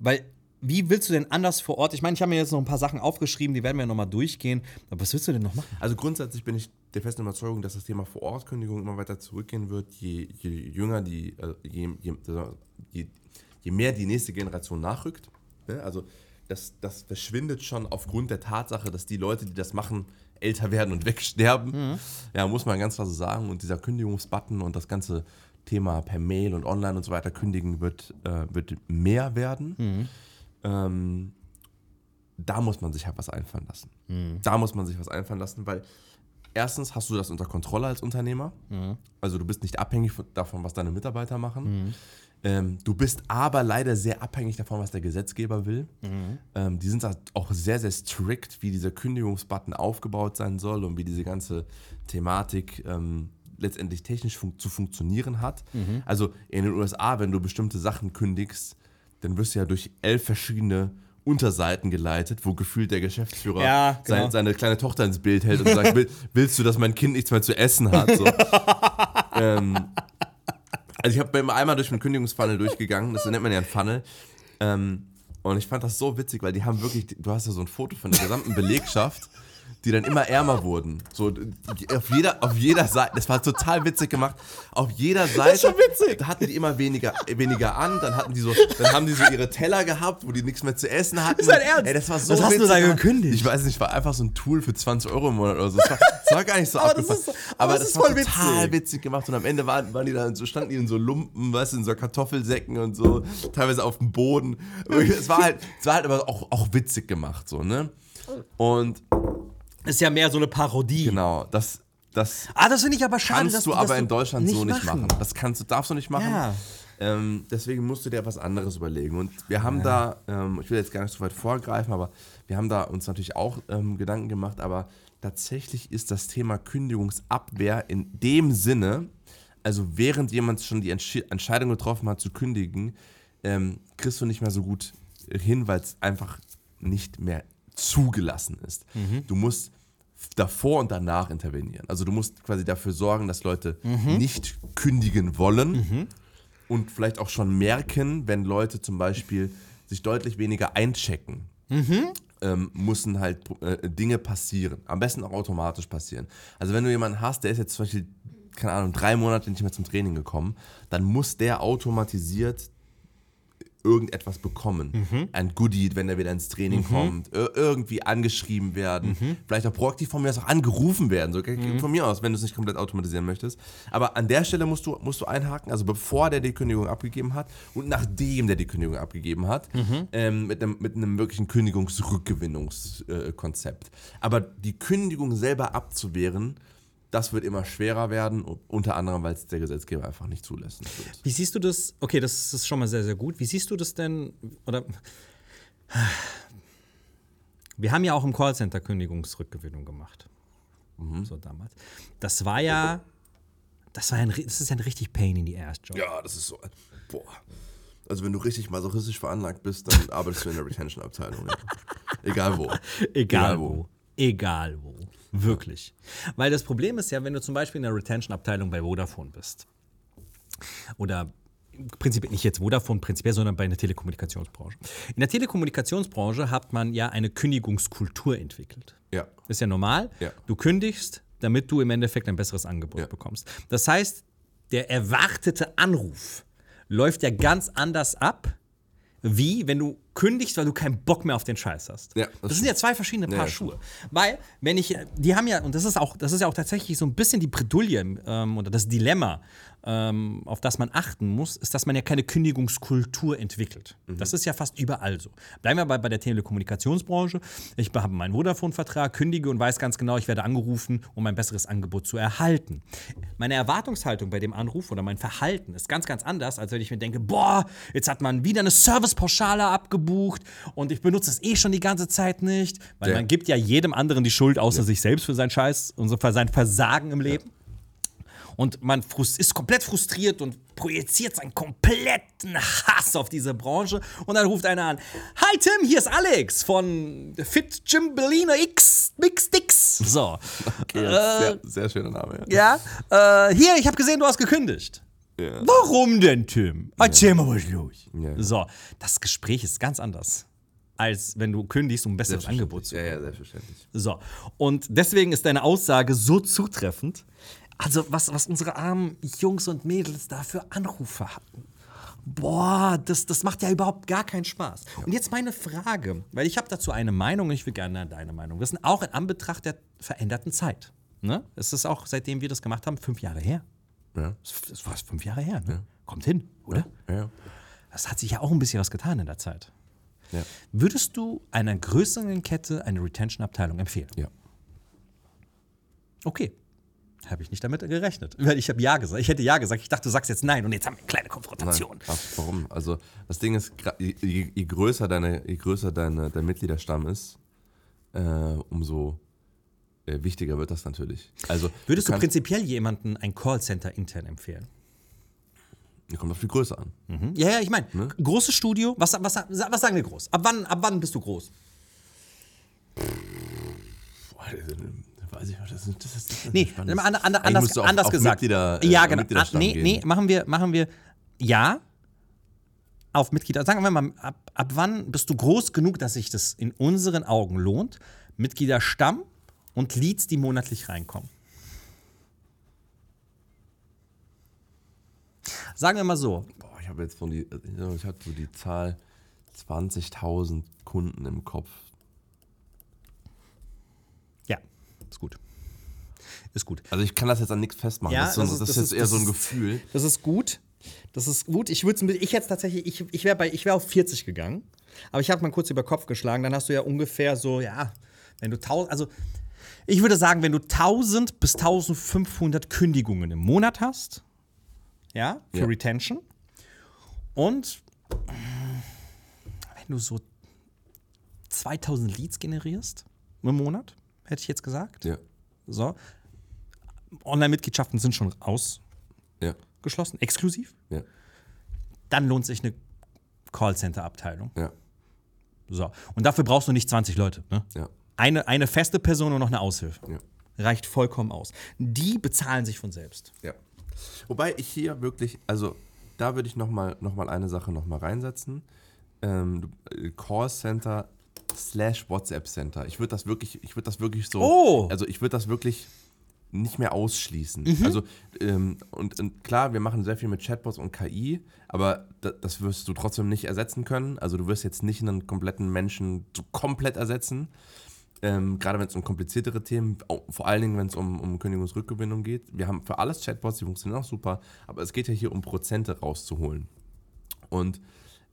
weil wie willst du denn anders vor Ort? Ich meine, ich habe mir jetzt noch ein paar Sachen aufgeschrieben, die werden wir nochmal durchgehen. Aber was willst du denn noch machen? Also grundsätzlich bin ich der festen Überzeugung, dass das Thema Vorortkündigung immer weiter zurückgehen wird, je, je jünger die, äh, je, je, je, mehr die nächste Generation nachrückt. Ne? Also das, das verschwindet schon aufgrund der Tatsache, dass die Leute, die das machen, älter werden und wegsterben. Ja, muss man ganz klar so sagen. Und dieser Kündigungsbutton und das ganze Thema per Mail und online und so weiter kündigen wird, äh, wird mehr werden. Ähm, da muss man sich halt was einfallen lassen. Da muss man sich was einfallen lassen, weil erstens hast du das unter Kontrolle als Unternehmer. Also du bist nicht abhängig von- davon, was deine Mitarbeiter machen. Ähm, du bist aber leider sehr abhängig davon, was der Gesetzgeber will. Ähm, die sind da auch sehr, sehr strikt, wie dieser Kündigungsbutton aufgebaut sein soll und wie diese ganze Thematik ähm, letztendlich technisch fun zu funktionieren hat. Also in den USA, wenn du bestimmte Sachen kündigst, dann wirst du ja durch elf verschiedene Unterseiten geleitet, wo gefühlt der Geschäftsführer Ja, genau. sein, seine kleine Tochter ins Bild hält und sagt, Will, willst du, dass mein Kind nichts mehr zu essen hat? So. ähm, also ich habe einmal durch einen Kündigungsfunnel durchgegangen, das nennt man ja ein Funnel. Ähm, und ich fand das so witzig, weil die haben wirklich, du hast ja so ein Foto von der gesamten Belegschaft, die dann immer ärmer wurden. So auf jeder, auf jeder Seite, das war total witzig gemacht. Auf jeder Seite witzig. hatten die immer weniger, weniger an, dann hatten die so, dann haben die so ihre Teller gehabt, wo die nichts mehr zu essen hatten. Ist dein Ernst? Ey, das war so Was hast du witzig da gekündigt? Ich weiß nicht, war einfach so ein Tool für 20 Euro im Monat oder so. Das war, das war gar nicht so Aber das abgefahren. ist aber, aber das das, ist war total witzig. witzig gemacht und am Ende waren, waren die dann so, standen die in so Lumpen, weißt du, in so Kartoffelsäcken und so, teilweise auf dem Boden. Es war halt, es war halt aber auch, auch witzig gemacht, so, ne? Und Ist ja mehr so eine Parodie. genau, das, das Ah, das finde ich aber schade. kannst du aber in Deutschland so nicht machen. machen. Das kannst du, darfst du nicht machen. Ja. Ähm, deswegen musst du dir was anderes überlegen. Und wir haben da, ähm, ich will jetzt gar nicht so weit vorgreifen, aber wir haben da uns natürlich auch ähm, Gedanken gemacht, aber tatsächlich ist das Thema Kündigungsabwehr in dem Sinne, also während jemand schon die Entschi Entscheidung getroffen hat zu kündigen, ähm, kriegst du nicht mehr so gut hin, weil es einfach nicht mehr zugelassen ist. Du musst davor und danach intervenieren. Also du musst quasi dafür sorgen, dass Leute nicht kündigen wollen und vielleicht auch schon merken, wenn Leute zum Beispiel sich deutlich weniger einchecken. Ähm, müssen halt äh, Dinge passieren. Am besten auch automatisch passieren. Also wenn du jemanden hast, der ist jetzt zum Beispiel, keine Ahnung, drei Monate nicht mehr zum Training gekommen, dann muss der automatisiert irgendetwas bekommen. Ein Goodie, wenn er wieder ins Training kommt, ir irgendwie angeschrieben werden, vielleicht auch proaktiv von mir aus auch angerufen werden, so, von mir aus, wenn du es nicht komplett automatisieren möchtest. Aber an der Stelle musst du, musst du einhaken, also bevor der die Kündigung abgegeben hat und nachdem der die Kündigung abgegeben hat, ähm, mit, einem, mit einem wirklichen Kündigungsrückgewinnungskonzept. Aber die Kündigung selber abzuwehren, das wird immer schwerer werden, unter anderem, weil es der Gesetzgeber einfach nicht zulassen wird. Wie siehst du das? Okay, das ist schon mal sehr, sehr gut. Wie siehst du das denn? Oder wir haben ja auch im Callcenter Kündigungsrückgewinnung gemacht. So damals. Das war ja, das war ein, das ist ein richtig Pain in the Ass Job. Ja, das ist so. Boah. Also, wenn du richtig masochistisch veranlagt bist, dann arbeitest du in der Retention-Abteilung. Ja. Egal wo. Egal wo. Egal wo. Wirklich. Weil das Problem ist ja, wenn du zum Beispiel in der Retention-Abteilung bei Vodafone bist oder prinzipiell nicht jetzt Vodafone prinzipiell, sondern bei der Telekommunikationsbranche. In der Telekommunikationsbranche hat man ja eine Kündigungskultur entwickelt. Ja. Ist ja normal. Ja. Du kündigst, damit du im Endeffekt ein besseres Angebot Ja. bekommst. Das heißt, der erwartete Anruf läuft ja ganz anders ab, wie wenn du kündigst, weil du keinen Bock mehr auf den Scheiß hast. Ja, das, das sind ja zwei verschiedene Paar Ja, Schuhe. Weil, wenn ich, die haben ja, und das ist auch, das ist ja auch tatsächlich so ein bisschen die Bredouille ähm, oder das Dilemma, ähm, auf das man achten muss, ist, dass man ja keine Kündigungskultur entwickelt. Das ist ja fast überall so. Bleiben wir bei, bei der Telekommunikationsbranche. Ich habe meinen Vodafone-Vertrag, kündige und weiß ganz genau, ich werde angerufen, um ein besseres Angebot zu erhalten. Meine Erwartungshaltung bei dem Anruf oder mein Verhalten ist ganz, ganz anders, als wenn ich mir denke, boah, jetzt hat man wieder eine Servicepauschale abgebucht und ich benutze es eh schon die ganze Zeit nicht, weil Ja. man gibt ja jedem anderen die Schuld außer sich selbst für seinen Scheiß und so für sein Versagen im Leben. Und man ist komplett frustriert und projiziert seinen kompletten Hass auf diese Branche. Und dann ruft einer an: Hi Tim, hier ist Alex von Fit Jim Berliner X Mix Dix. So. Okay, sehr, sehr schöner Name. Ja, äh, hier, ich habe gesehen, du hast gekündigt. Ja. Warum denn, Tim? Erzähl mal, was los. Ja. So, das Gespräch ist ganz anders, als wenn du kündigst, um ein besseres Angebot zu Ja, ja, selbstverständlich. so, und deswegen ist deine Aussage so zutreffend. Also, was, was unsere armen Jungs und Mädels da für Anrufe hatten. Boah, das, das macht ja überhaupt gar keinen Spaß. Und jetzt meine Frage, weil ich habe dazu eine Meinung und ich will gerne deine Meinung wissen, auch in Anbetracht der veränderten Zeit. Ne? Es ist auch, seitdem wir das gemacht haben, fünf Jahre her. Ja. Das war fünf Jahre her, ne? Kommt hin, oder? Ja. Das hat sich ja auch ein bisschen was getan in der Zeit. Ja. Würdest du einer größeren Kette eine Retention-Abteilung empfehlen? ja. Okay. Habe ich nicht damit gerechnet. Weil ich habe Ja gesagt. Ich hätte Ja gesagt. Ich dachte, du sagst jetzt Nein. Und jetzt haben wir eine kleine Konfrontation. Nein, ach, warum? Also das Ding ist, je, je größer, deine, je größer deine, dein Mitgliederstamm ist, äh, umso äh, wichtiger wird das natürlich. Also Würdest du kannst- prinzipiell jemanden ein Callcenter intern empfehlen? kommt auf die Größe an. Hm? Ja, ja, ich meine, großes Studio. Was, was, was sagen wir groß? Ab wann, ab wann bist du groß? Boah, weiß ich das ist, das ist, das ist Nee, anders, du auf- anders auf gesagt. Mitglieder, äh, ja, genau. Ah, Mitgliederstamm nee, gehen. nee, machen wir, machen wir ja auf Mitglieder. Sagen wir mal, ab, ab wann bist du groß genug, dass sich das in unseren Augen lohnt? Mitgliederstamm und Leads, die monatlich reinkommen. Sagen wir mal so, Boah, ich habe jetzt von die, ich hatte so die Zahl 20.000 Kunden im Kopf. ja, ist gut. Ist gut. Also ich kann das jetzt an nichts festmachen. Ja, das ist, das das ist- ist, das jetzt ist- eher so ein ist- Gefühl. Das ist gut. Das ist gut. Ich würde ich jetzt tatsächlich, ich, ich wäre wäre auf 40 gegangen. Aber ich habe mal kurz über Kopf geschlagen. Dann hast du ja ungefähr so, ja, wenn du 1000, also ich würde sagen, wenn du 1000 bis 1500 Kündigungen im Monat hast, ja, für Ja. Retention. Und wenn du so 2000 Leads generierst im Monat, hätte ich jetzt gesagt. Ja, So. Online-Mitgliedschaften sind schon ausgeschlossen, ja, exklusiv. ja, Dann lohnt sich eine Callcenter-Abteilung. ja, So. Und dafür brauchst du nicht 20 Leute. Ne? ja, Eine, eine feste Person und noch eine Aushilfe. ja. Reicht vollkommen aus. Die bezahlen sich von selbst. Ja. Wobei ich hier wirklich, also da würde ich nochmal noch mal eine Sache nochmal reinsetzen. Ähm, äh, Callcenter slash WhatsApp Center. Ich würde das wirklich, ich würde das wirklich so, Oh. also ich würde das wirklich nicht mehr ausschließen. Also ähm, und, und klar, wir machen sehr viel mit Chatbots und KI, aber da, das wirst du trotzdem nicht ersetzen können. Also du wirst jetzt nicht einen kompletten Menschen so komplett ersetzen. Ähm, gerade wenn es um kompliziertere Themen, vor allen Dingen, wenn es um, um Kündigungsrückgewinnung geht. Wir haben für alles Chatbots, die funktionieren auch super, aber es geht ja hier um Prozente rauszuholen. Und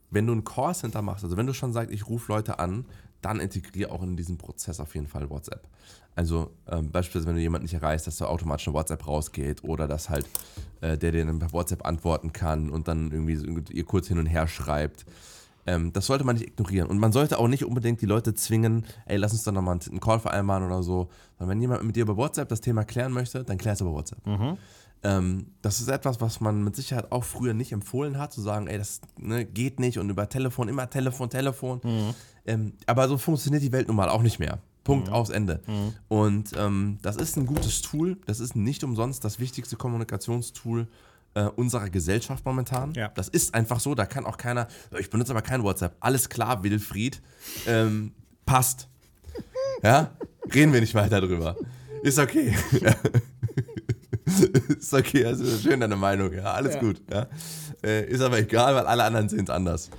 wenn du ein Callcenter machst, also wenn du schon sagst, ich rufe Leute an, dann integriere auch in diesen Prozess auf jeden Fall WhatsApp. Also ähm, beispielsweise, wenn du jemanden nicht erreichst, dass da automatisch eine WhatsApp rausgeht oder dass halt äh, der dir dann per WhatsApp antworten kann und dann irgendwie ihr kurz hin und her schreibt. Ähm, das sollte man nicht ignorieren. Und man sollte auch nicht unbedingt die Leute zwingen, ey, lass uns doch nochmal einen Call vereinbaren oder so. Sondern wenn jemand mit dir über WhatsApp das Thema klären möchte, dann klär es über WhatsApp. Ähm, das ist etwas, was man mit Sicherheit auch früher nicht empfohlen hat, zu sagen, ey, das ne, geht nicht und über Telefon, immer Telefon, Telefon. Ähm, aber so funktioniert die Welt nun mal auch nicht mehr. Punkt, aus Ende. Und ähm, das ist ein gutes Tool. Das ist nicht umsonst das wichtigste Kommunikationstool äh, unserer Gesellschaft momentan. Ja. Das ist einfach so. Da kann auch keiner, ich benutze aber kein WhatsApp. Alles klar, Wilfried. Ähm, passt. Ja? Reden wir nicht weiter drüber. Ist okay. ist okay, also schön deine Meinung, ja, alles gut. Ja. Äh, ist aber egal, weil alle anderen sehen es anders.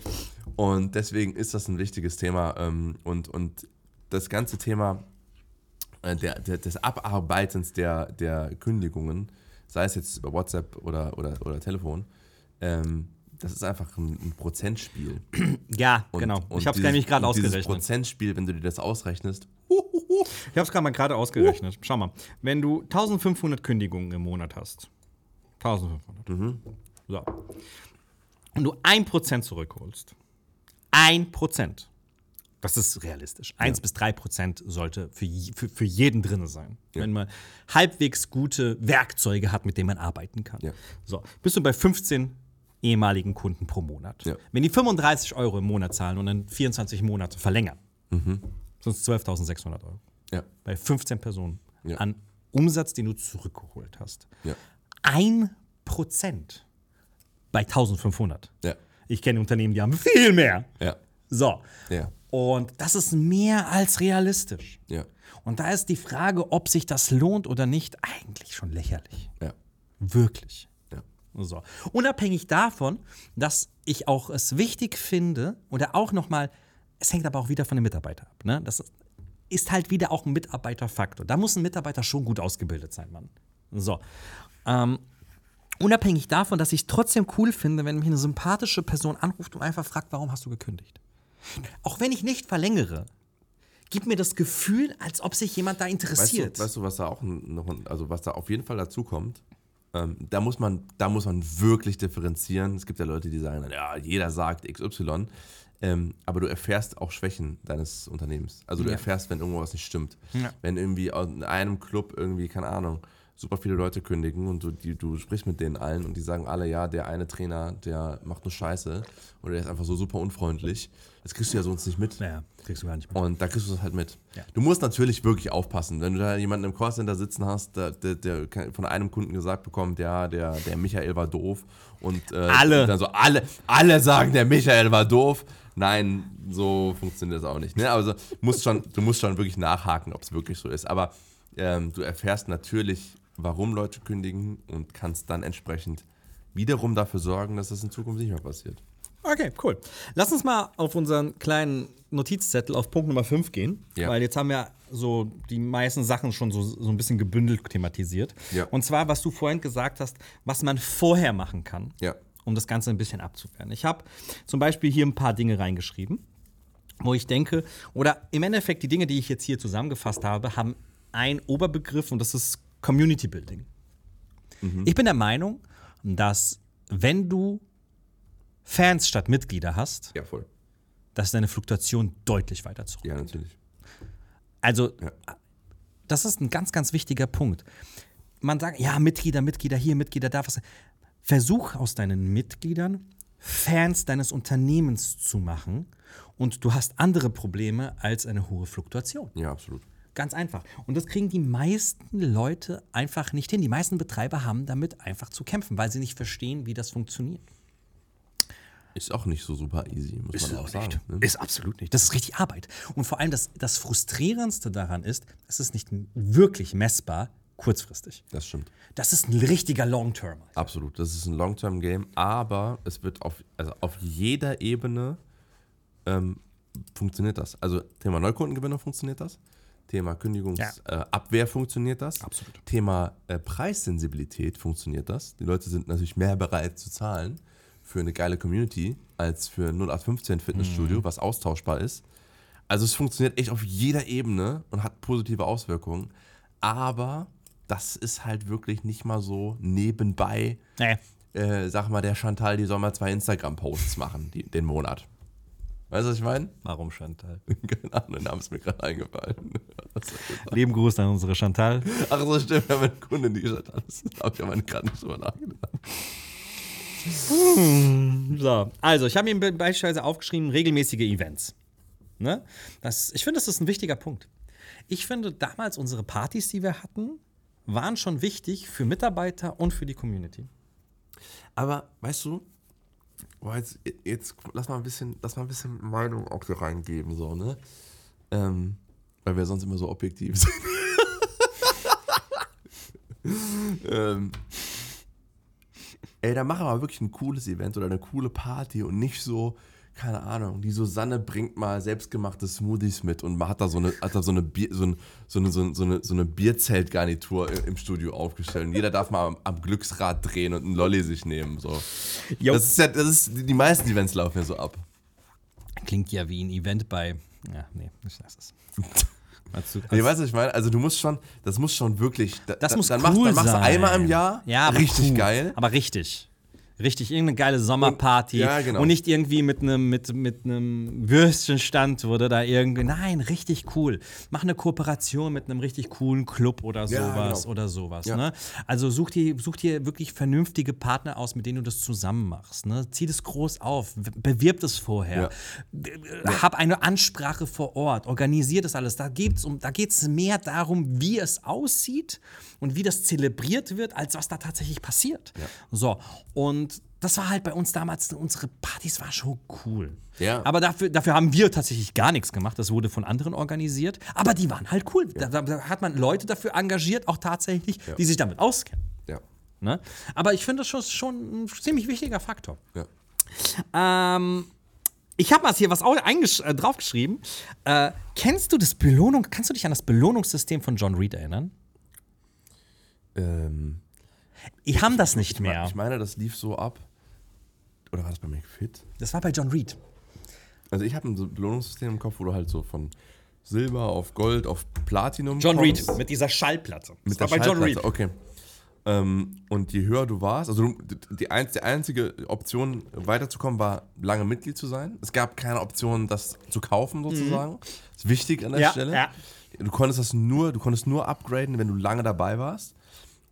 Und deswegen ist das ein wichtiges Thema. Ähm, und, und das ganze Thema äh, der, der, des Abarbeitens der, der Kündigungen, sei es jetzt über WhatsApp oder, oder, oder Telefon, ähm, das ist einfach ein, ein Prozentspiel. Ja, Und, genau. und ich habe es nämlich gerade und Dieses ausgerechnet. Prozentspiel, wenn du dir das ausrechnest, Ich habe es gerade mal gerade ausgerechnet. Schau mal, wenn du 1500 Kündigungen im Monat hast, 1500, Mhm. so, und du 1% zurückholst, 1%, das ist realistisch, 1 bis 3% sollte für, für, für jeden drin sein. Wenn man halbwegs gute Werkzeuge hat, mit denen man arbeiten kann. Ja. So, bist du bei 15 ehemaligen Kunden pro Monat. Ja. Wenn die 35 Euro im Monat zahlen und dann 24 Monate verlängern, Mhm. sind es 12.600 Euro ja, bei 15 Personen Ja. an Umsatz, den du zurückgeholt hast. ja, Ein Prozent bei 1500. ja, Ich kenne Unternehmen, die haben viel mehr. ja, So. ja, Und das ist mehr als realistisch. ja, Und da ist die Frage, ob sich das lohnt oder nicht, eigentlich schon lächerlich. ja, Wirklich. ja. So. Unabhängig davon, dass ich auch es wichtig finde, oder auch nochmal, es hängt aber auch wieder von dem Mitarbeiter ab. Ne? Das ist halt wieder auch ein Mitarbeiterfaktor. Da muss ein Mitarbeiter schon gut ausgebildet sein, Mann. So. Ähm, unabhängig davon, dass ich es trotzdem cool finde, wenn mich eine sympathische Person anruft und einfach fragt, warum hast du gekündigt? Auch wenn ich nicht verlängere, gibt mir das Gefühl, als ob sich jemand da Weißt interessiert. du, weißt du, was da auch noch, also was da auf jeden Fall dazu kommt? Ähm, da, muss man, da muss man wirklich differenzieren. Es gibt ja Leute, die sagen, dann, ja, jeder sagt XY. Ähm, aber du erfährst auch Schwächen deines Unternehmens. Also du Ja. erfährst, wenn irgendwas nicht stimmt. Ja. Wenn irgendwie in einem Club irgendwie, keine Ahnung, super viele Leute kündigen und du, die, du sprichst mit denen allen und die sagen alle, ja, der eine Trainer, der macht nur Scheiße oder der ist einfach so super unfreundlich. Das kriegst du ja sonst nicht mit. ja, kriegst du gar nicht mit. Und da kriegst du das halt mit. Ja. Du musst natürlich wirklich aufpassen. Wenn du da jemanden im Callcenter sitzen hast, der, der, der von einem Kunden gesagt bekommt, ja, der, der Michael war doof. Und äh, Alle. dann so, alle, alle sagen, der Michael war doof. Nein, so funktioniert das auch nicht. Ne? Also musst schon, du musst schon wirklich nachhaken, ob es wirklich so ist. Aber ähm, du erfährst natürlich, warum Leute kündigen und kannst dann entsprechend wiederum dafür sorgen, dass das in Zukunft nicht mehr passiert. Okay, cool. Lass uns mal auf unseren kleinen Notizzettel auf Punkt Nummer 5 gehen, Ja. weil jetzt haben wir so die meisten Sachen schon so, so ein bisschen gebündelt thematisiert. Ja. Und zwar, was du vorhin gesagt hast, was man vorher machen kann, Ja. um das Ganze ein bisschen abzuwehren. Ich habe zum Beispiel hier ein paar Dinge reingeschrieben, wo ich denke, oder im Endeffekt die Dinge, die ich jetzt hier zusammengefasst habe, haben einen Oberbegriff und das ist Community Building. Ich bin der Meinung, dass wenn du Fans statt Mitglieder hast, Ja, voll. dass deine Fluktuation deutlich weiter zurück. Ja, natürlich. Also, Ja. das ist ein ganz, ganz wichtiger Punkt. Man sagt, ja, Mitglieder, Mitglieder hier, Mitglieder da. Was. Versuch aus deinen Mitgliedern Fans deines Unternehmens zu machen und du hast andere Probleme als eine hohe Fluktuation. Ja, absolut. Ganz einfach. Und das kriegen die meisten Leute einfach nicht hin. Die meisten Betreiber haben damit einfach zu kämpfen, weil sie nicht verstehen, wie das funktioniert. Ist auch nicht so super easy, muss man auch sagen. Ne? Ist absolut nicht. Das ist richtig Arbeit. Und vor allem das, das Frustrierendste daran ist, es ist nicht wirklich messbar kurzfristig. Das stimmt. Das ist ein richtiger Long-Term. Absolut. Das ist ein Long-Term-Game, aber es wird auf, also auf jeder Ebene ähm, funktioniert das. Also Thema Neukundengewinnung funktioniert das. Thema Kündigungsabwehr äh, Abwehr funktioniert das. Absolut. Thema äh, Preissensibilität funktioniert das. Die Leute sind natürlich mehr bereit zu zahlen für eine geile Community als für ein 0815 Fitnessstudio, was austauschbar ist. Also es funktioniert echt auf jeder Ebene und hat positive Auswirkungen. Aber das ist halt wirklich nicht mal so nebenbei. Nee. Äh, sag mal, der Chantal, die soll mal zwei Instagram-Posts machen, die, den Monat. Weißt du, was ich meine? Warum Chantal? Keine Ahnung, der Name ist mir gerade eingefallen. Lieben Gruß an unsere Chantal. Ach so, stimmt, wir haben eine Kundin, die Chantal ist. Da habe ich aber gerade nicht drüber nachgedacht. So, also ich habe mir beispielsweise aufgeschrieben, regelmäßige Events. Ne? Das, ich finde, das ist ein wichtiger Punkt. Ich finde, damals unsere Partys, die wir hatten, waren schon wichtig für Mitarbeiter und für die Community. Aber weißt du, boah, jetzt, jetzt lass mal ein bisschen, lass mal ein bisschen Meinung auch hier reingeben, so, ne? Ähm, weil wir sonst immer so objektiv sind. ähm, ey, dann mach aber wirklich ein cooles Event oder eine coole Party und nicht so keine Ahnung, die Susanne bringt mal selbstgemachte Smoothies mit und man hat da so eine, hat da so eine, Bier, so, ein, so eine, so eine, so eine, so eine Bierzeltgarnitur im- Studio aufgestellt. Und jeder darf mal am, am Glücksrad drehen und einen Lolli sich nehmen. So. Jo. Das ist ja, das ist, die meisten Events laufen ja so ab. Klingt ja wie ein Event bei. Ja, nee, ich lass es. Weißt du, Nee, weißt du, was ich meine? Also du musst schon, das muss schon wirklich, da, das da- muss dann cool machst, dann machst du einmal im Jahr, ja, richtig cool. geil. Aber richtig. Richtig, irgendeine geile Sommerparty. Und- ja, genau. Und nicht irgendwie mit einem mit, mit einem Würstchenstand wurde da irgendwie. Nein, richtig cool. Mach eine Kooperation mit einem richtig coolen Club oder Ja, sowas genau. oder sowas. Ja. Ne? Also such dir, such dir wirklich vernünftige Partner aus, mit denen du das zusammen machst. Ne? Zieh das groß auf, bewirb das vorher. Hab eine Ansprache vor Ort, organisier das alles. Da geht es um, da geht's mehr darum, wie es aussieht und wie das zelebriert wird, als was da tatsächlich passiert. So, und das war halt bei uns damals, unsere Partys waren schon cool. Ja. Aber dafür, dafür haben wir tatsächlich gar nichts gemacht. Das wurde von anderen organisiert. Aber die waren halt cool. Da, da, da hat man Leute dafür engagiert, auch tatsächlich, die sich damit auskennen. Ja, Ne? Aber ich finde das schon, schon ein ziemlich wichtiger Faktor. ja. Ähm, ich habe mal hier was äh, draufgeschrieben. Äh, kennst du das Belohnung? Kannst du dich an das Belohnungssystem von John Reed erinnern? Ähm, Die haben das nicht mehr. Ich meine, das lief so ab. Oder war das bei McFit? Das war bei John Reed. Also ich habe ein Belohnungssystem im Kopf, wo du halt so von Silber auf Gold auf Platinum John kommst. Reed mit dieser Schallplatte. Mit das der war bei John Reed. Okay. Ähm, und je höher du warst, also du, die, ein, die einzige Option weiterzukommen war, lange Mitglied zu sein. Es gab keine Option, das zu kaufen sozusagen. Das ist wichtig an der Mhm. Ja, Stelle. ja. Du konntest das nur, du konntest nur upgraden, wenn du lange dabei warst.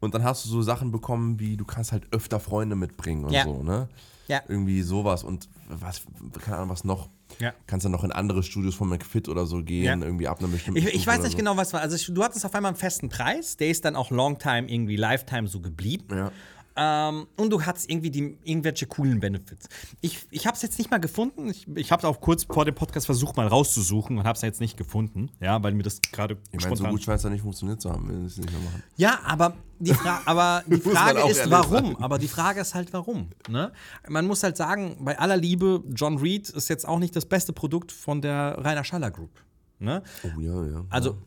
Und dann hast du so Sachen bekommen, wie du kannst halt öfter Freunde mitbringen und Ja. so, ne? Ja. Irgendwie sowas und was, keine Ahnung, was noch. Ja. Kannst dann noch in andere Studios von McFit oder so gehen, Ja. irgendwie ab einer bestimmten Ich, ich weiß nicht so. genau, was war. Also ich, du hattest auf einmal einen festen Preis, der ist dann auch Longtime, irgendwie Lifetime so geblieben. Ja. Ähm, und du hattest irgendwie die, irgendwelche coolen Benefits. Ich, ich habe es jetzt nicht mal gefunden. Ich, ich habe es auch kurz vor dem Podcast versucht, mal rauszusuchen und habe es jetzt nicht gefunden. Ja, weil mir das gerade Ich meine, so gut scheint es ja nicht funktioniert zu haben, wenn es nicht mehr machen. Ja, aber die, Fra aber die Frage ist, warum? sagen. Aber die Frage ist halt, warum? Ne? Man muss halt sagen, bei aller Liebe, John Reed ist jetzt auch nicht das beste Produkt von der Rainer Schaller Group. Ne? Oh ja, ja. Also,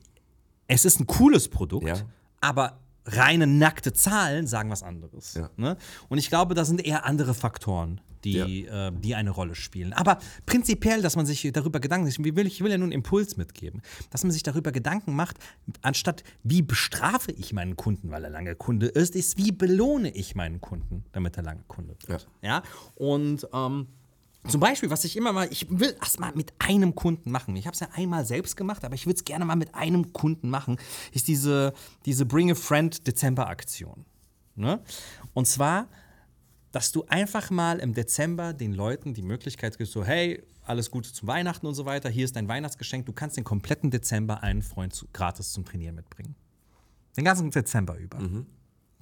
es ist ein cooles Produkt, Ja. aber reine nackte Zahlen sagen was anderes. Ja. Ne? Und ich glaube, da sind eher andere Faktoren, die, äh, die eine Rolle spielen. Aber prinzipiell, dass man sich darüber Gedanken macht, ich will, ich will ja nur einen Impuls mitgeben, dass man sich darüber Gedanken macht, anstatt wie bestrafe ich meinen Kunden, weil er lange Kunde ist, ist, wie belohne ich meinen Kunden, damit er lange Kunde wird. Ja. Und ähm, zum Beispiel, was ich immer mal, ich will erst mal mit einem Kunden machen. Ich habe es ja einmal selbst gemacht, aber ich würde es gerne mal mit einem Kunden machen, ist diese, diese Bring a Friend Dezember-Aktion. Ne? Und zwar, dass du einfach mal im Dezember den Leuten die Möglichkeit gibst, so, hey, alles Gute zum Weihnachten und so weiter, hier ist dein Weihnachtsgeschenk, du kannst den kompletten Dezember einen Freund zu, gratis zum Trainieren mitbringen. Den ganzen Dezember über.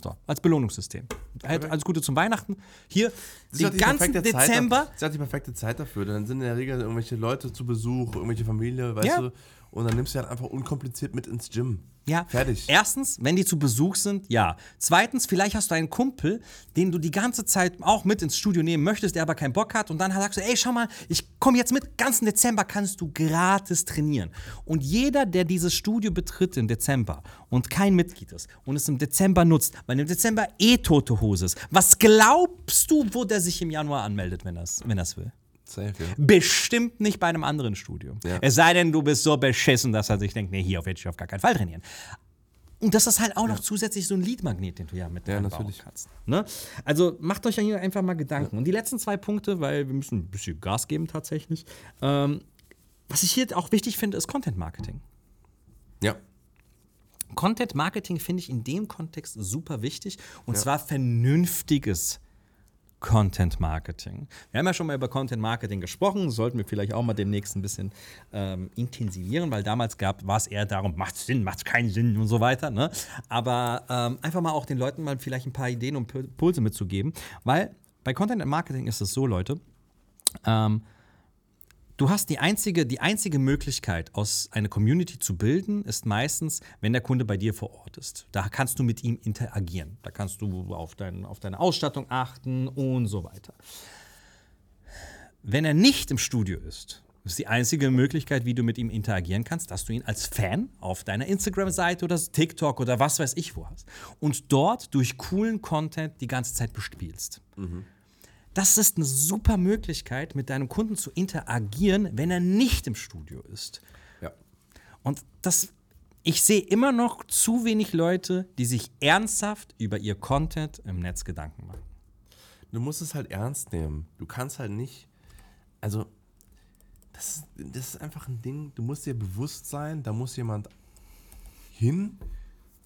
So, als Belohnungssystem. Halt, alles Gute zum Weihnachten. Hier, Das den halt die ganzen Zeit Dezember. da- Das ist halt die perfekte Zeit dafür. Dann sind in der Regel irgendwelche Leute zu Besuch, irgendwelche Familie, weißt Ja. du. Und dann nimmst du halt einfach unkompliziert mit ins Gym. Ja. Fertig. Erstens, wenn die zu Besuch sind, ja. Zweitens, vielleicht hast du einen Kumpel, den du die ganze Zeit auch mit ins Studio nehmen möchtest, der aber keinen Bock hat. Und dann sagst du, ey, schau mal, ich komme jetzt mit. Ganzen Dezember kannst du gratis trainieren. Und jeder, der dieses Studio betritt im Dezember und kein Mitglied ist und es im Dezember nutzt, weil im Dezember eh tote Hose ist, was glaubst du, wo der sich im Januar anmeldet, wenn er es wenn er's will? Safe, ja. Bestimmt nicht bei einem anderen Studio. Ja. Es sei denn, du bist so beschissen, dass er sich denkt, nee, hier werde ich auf gar keinen Fall trainieren. Und das ist halt auch noch zusätzlich so ein Leadmagnet, den du ja mit Ja, natürlich. kannst. Ne? Also macht euch ja hier einfach mal Gedanken. Und die letzten zwei Punkte, weil wir müssen ein bisschen Gas geben tatsächlich. Ähm, was ich hier auch wichtig finde, ist Content Marketing. Ja. Content Marketing finde ich in dem Kontext super wichtig und zwar vernünftiges Content Marketing. Wir haben ja schon mal über Content Marketing gesprochen, sollten wir vielleicht auch mal demnächst ein bisschen ähm, intensivieren, weil damals gab, war es eher darum, macht Sinn, macht keinen Sinn und so weiter. Ne? Aber ähm, einfach mal auch den Leuten mal vielleicht ein paar Ideen und Impulse mitzugeben, weil bei Content Marketing ist es so, Leute, ähm, Du hast die einzige, die einzige Möglichkeit, aus einer Community zu bilden, ist meistens, wenn der Kunde bei dir vor Ort ist. Da kannst du mit ihm interagieren. Da kannst du auf, dein, auf deine Ausstattung achten und so weiter. wenn er nicht im Studio ist, ist die einzige Möglichkeit, wie du mit ihm interagieren kannst, dass du ihn als Fan auf deiner Instagram-Seite oder TikTok oder was weiß ich wo hast und dort durch coolen Content die ganze Zeit bespielst. Das ist eine super Möglichkeit, mit deinem Kunden zu interagieren, wenn er nicht im Studio ist. Ja. Und das, ich sehe immer noch zu wenig Leute, die sich ernsthaft über ihr Content im Netz Gedanken machen. Du musst es halt ernst nehmen. Du kannst halt nicht. Also, das, das ist einfach ein Ding. Du musst dir bewusst sein, da muss jemand hin.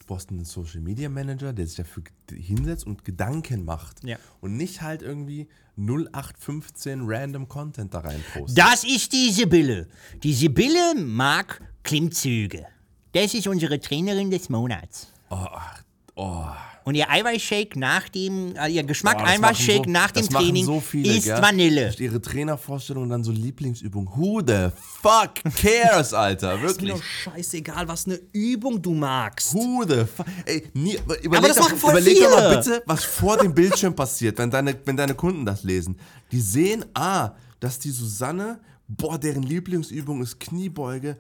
Brauchst einen Social Media Manager, der sich dafür hinsetzt und Gedanken macht. Ja. Und nicht halt irgendwie 0815 random Content da rein postet. Das ist die Sibylle. Die Sibylle mag Klimmzüge. Das ist unsere Trainerin des Monats. Oh, Und ihr Eiweißshake nach dem, äh, ihr Geschmack Boah, Eiweißshake so- nach dem Training so viele, ist gell? Vanille. Ihre Trainervorstellung und dann so Lieblingsübung. Who the fuck cares, Alter? Ist mir Wirklich. doch scheißegal, was eine Übung du magst. Who the fuck? Ey, nie, überleg, das doch, überleg doch mal bitte, was vor dem Bildschirm passiert, wenn deine, wenn deine Kunden das lesen. Die sehen, ah, dass die Susanne, boah, deren Lieblingsübung ist Kniebeuge.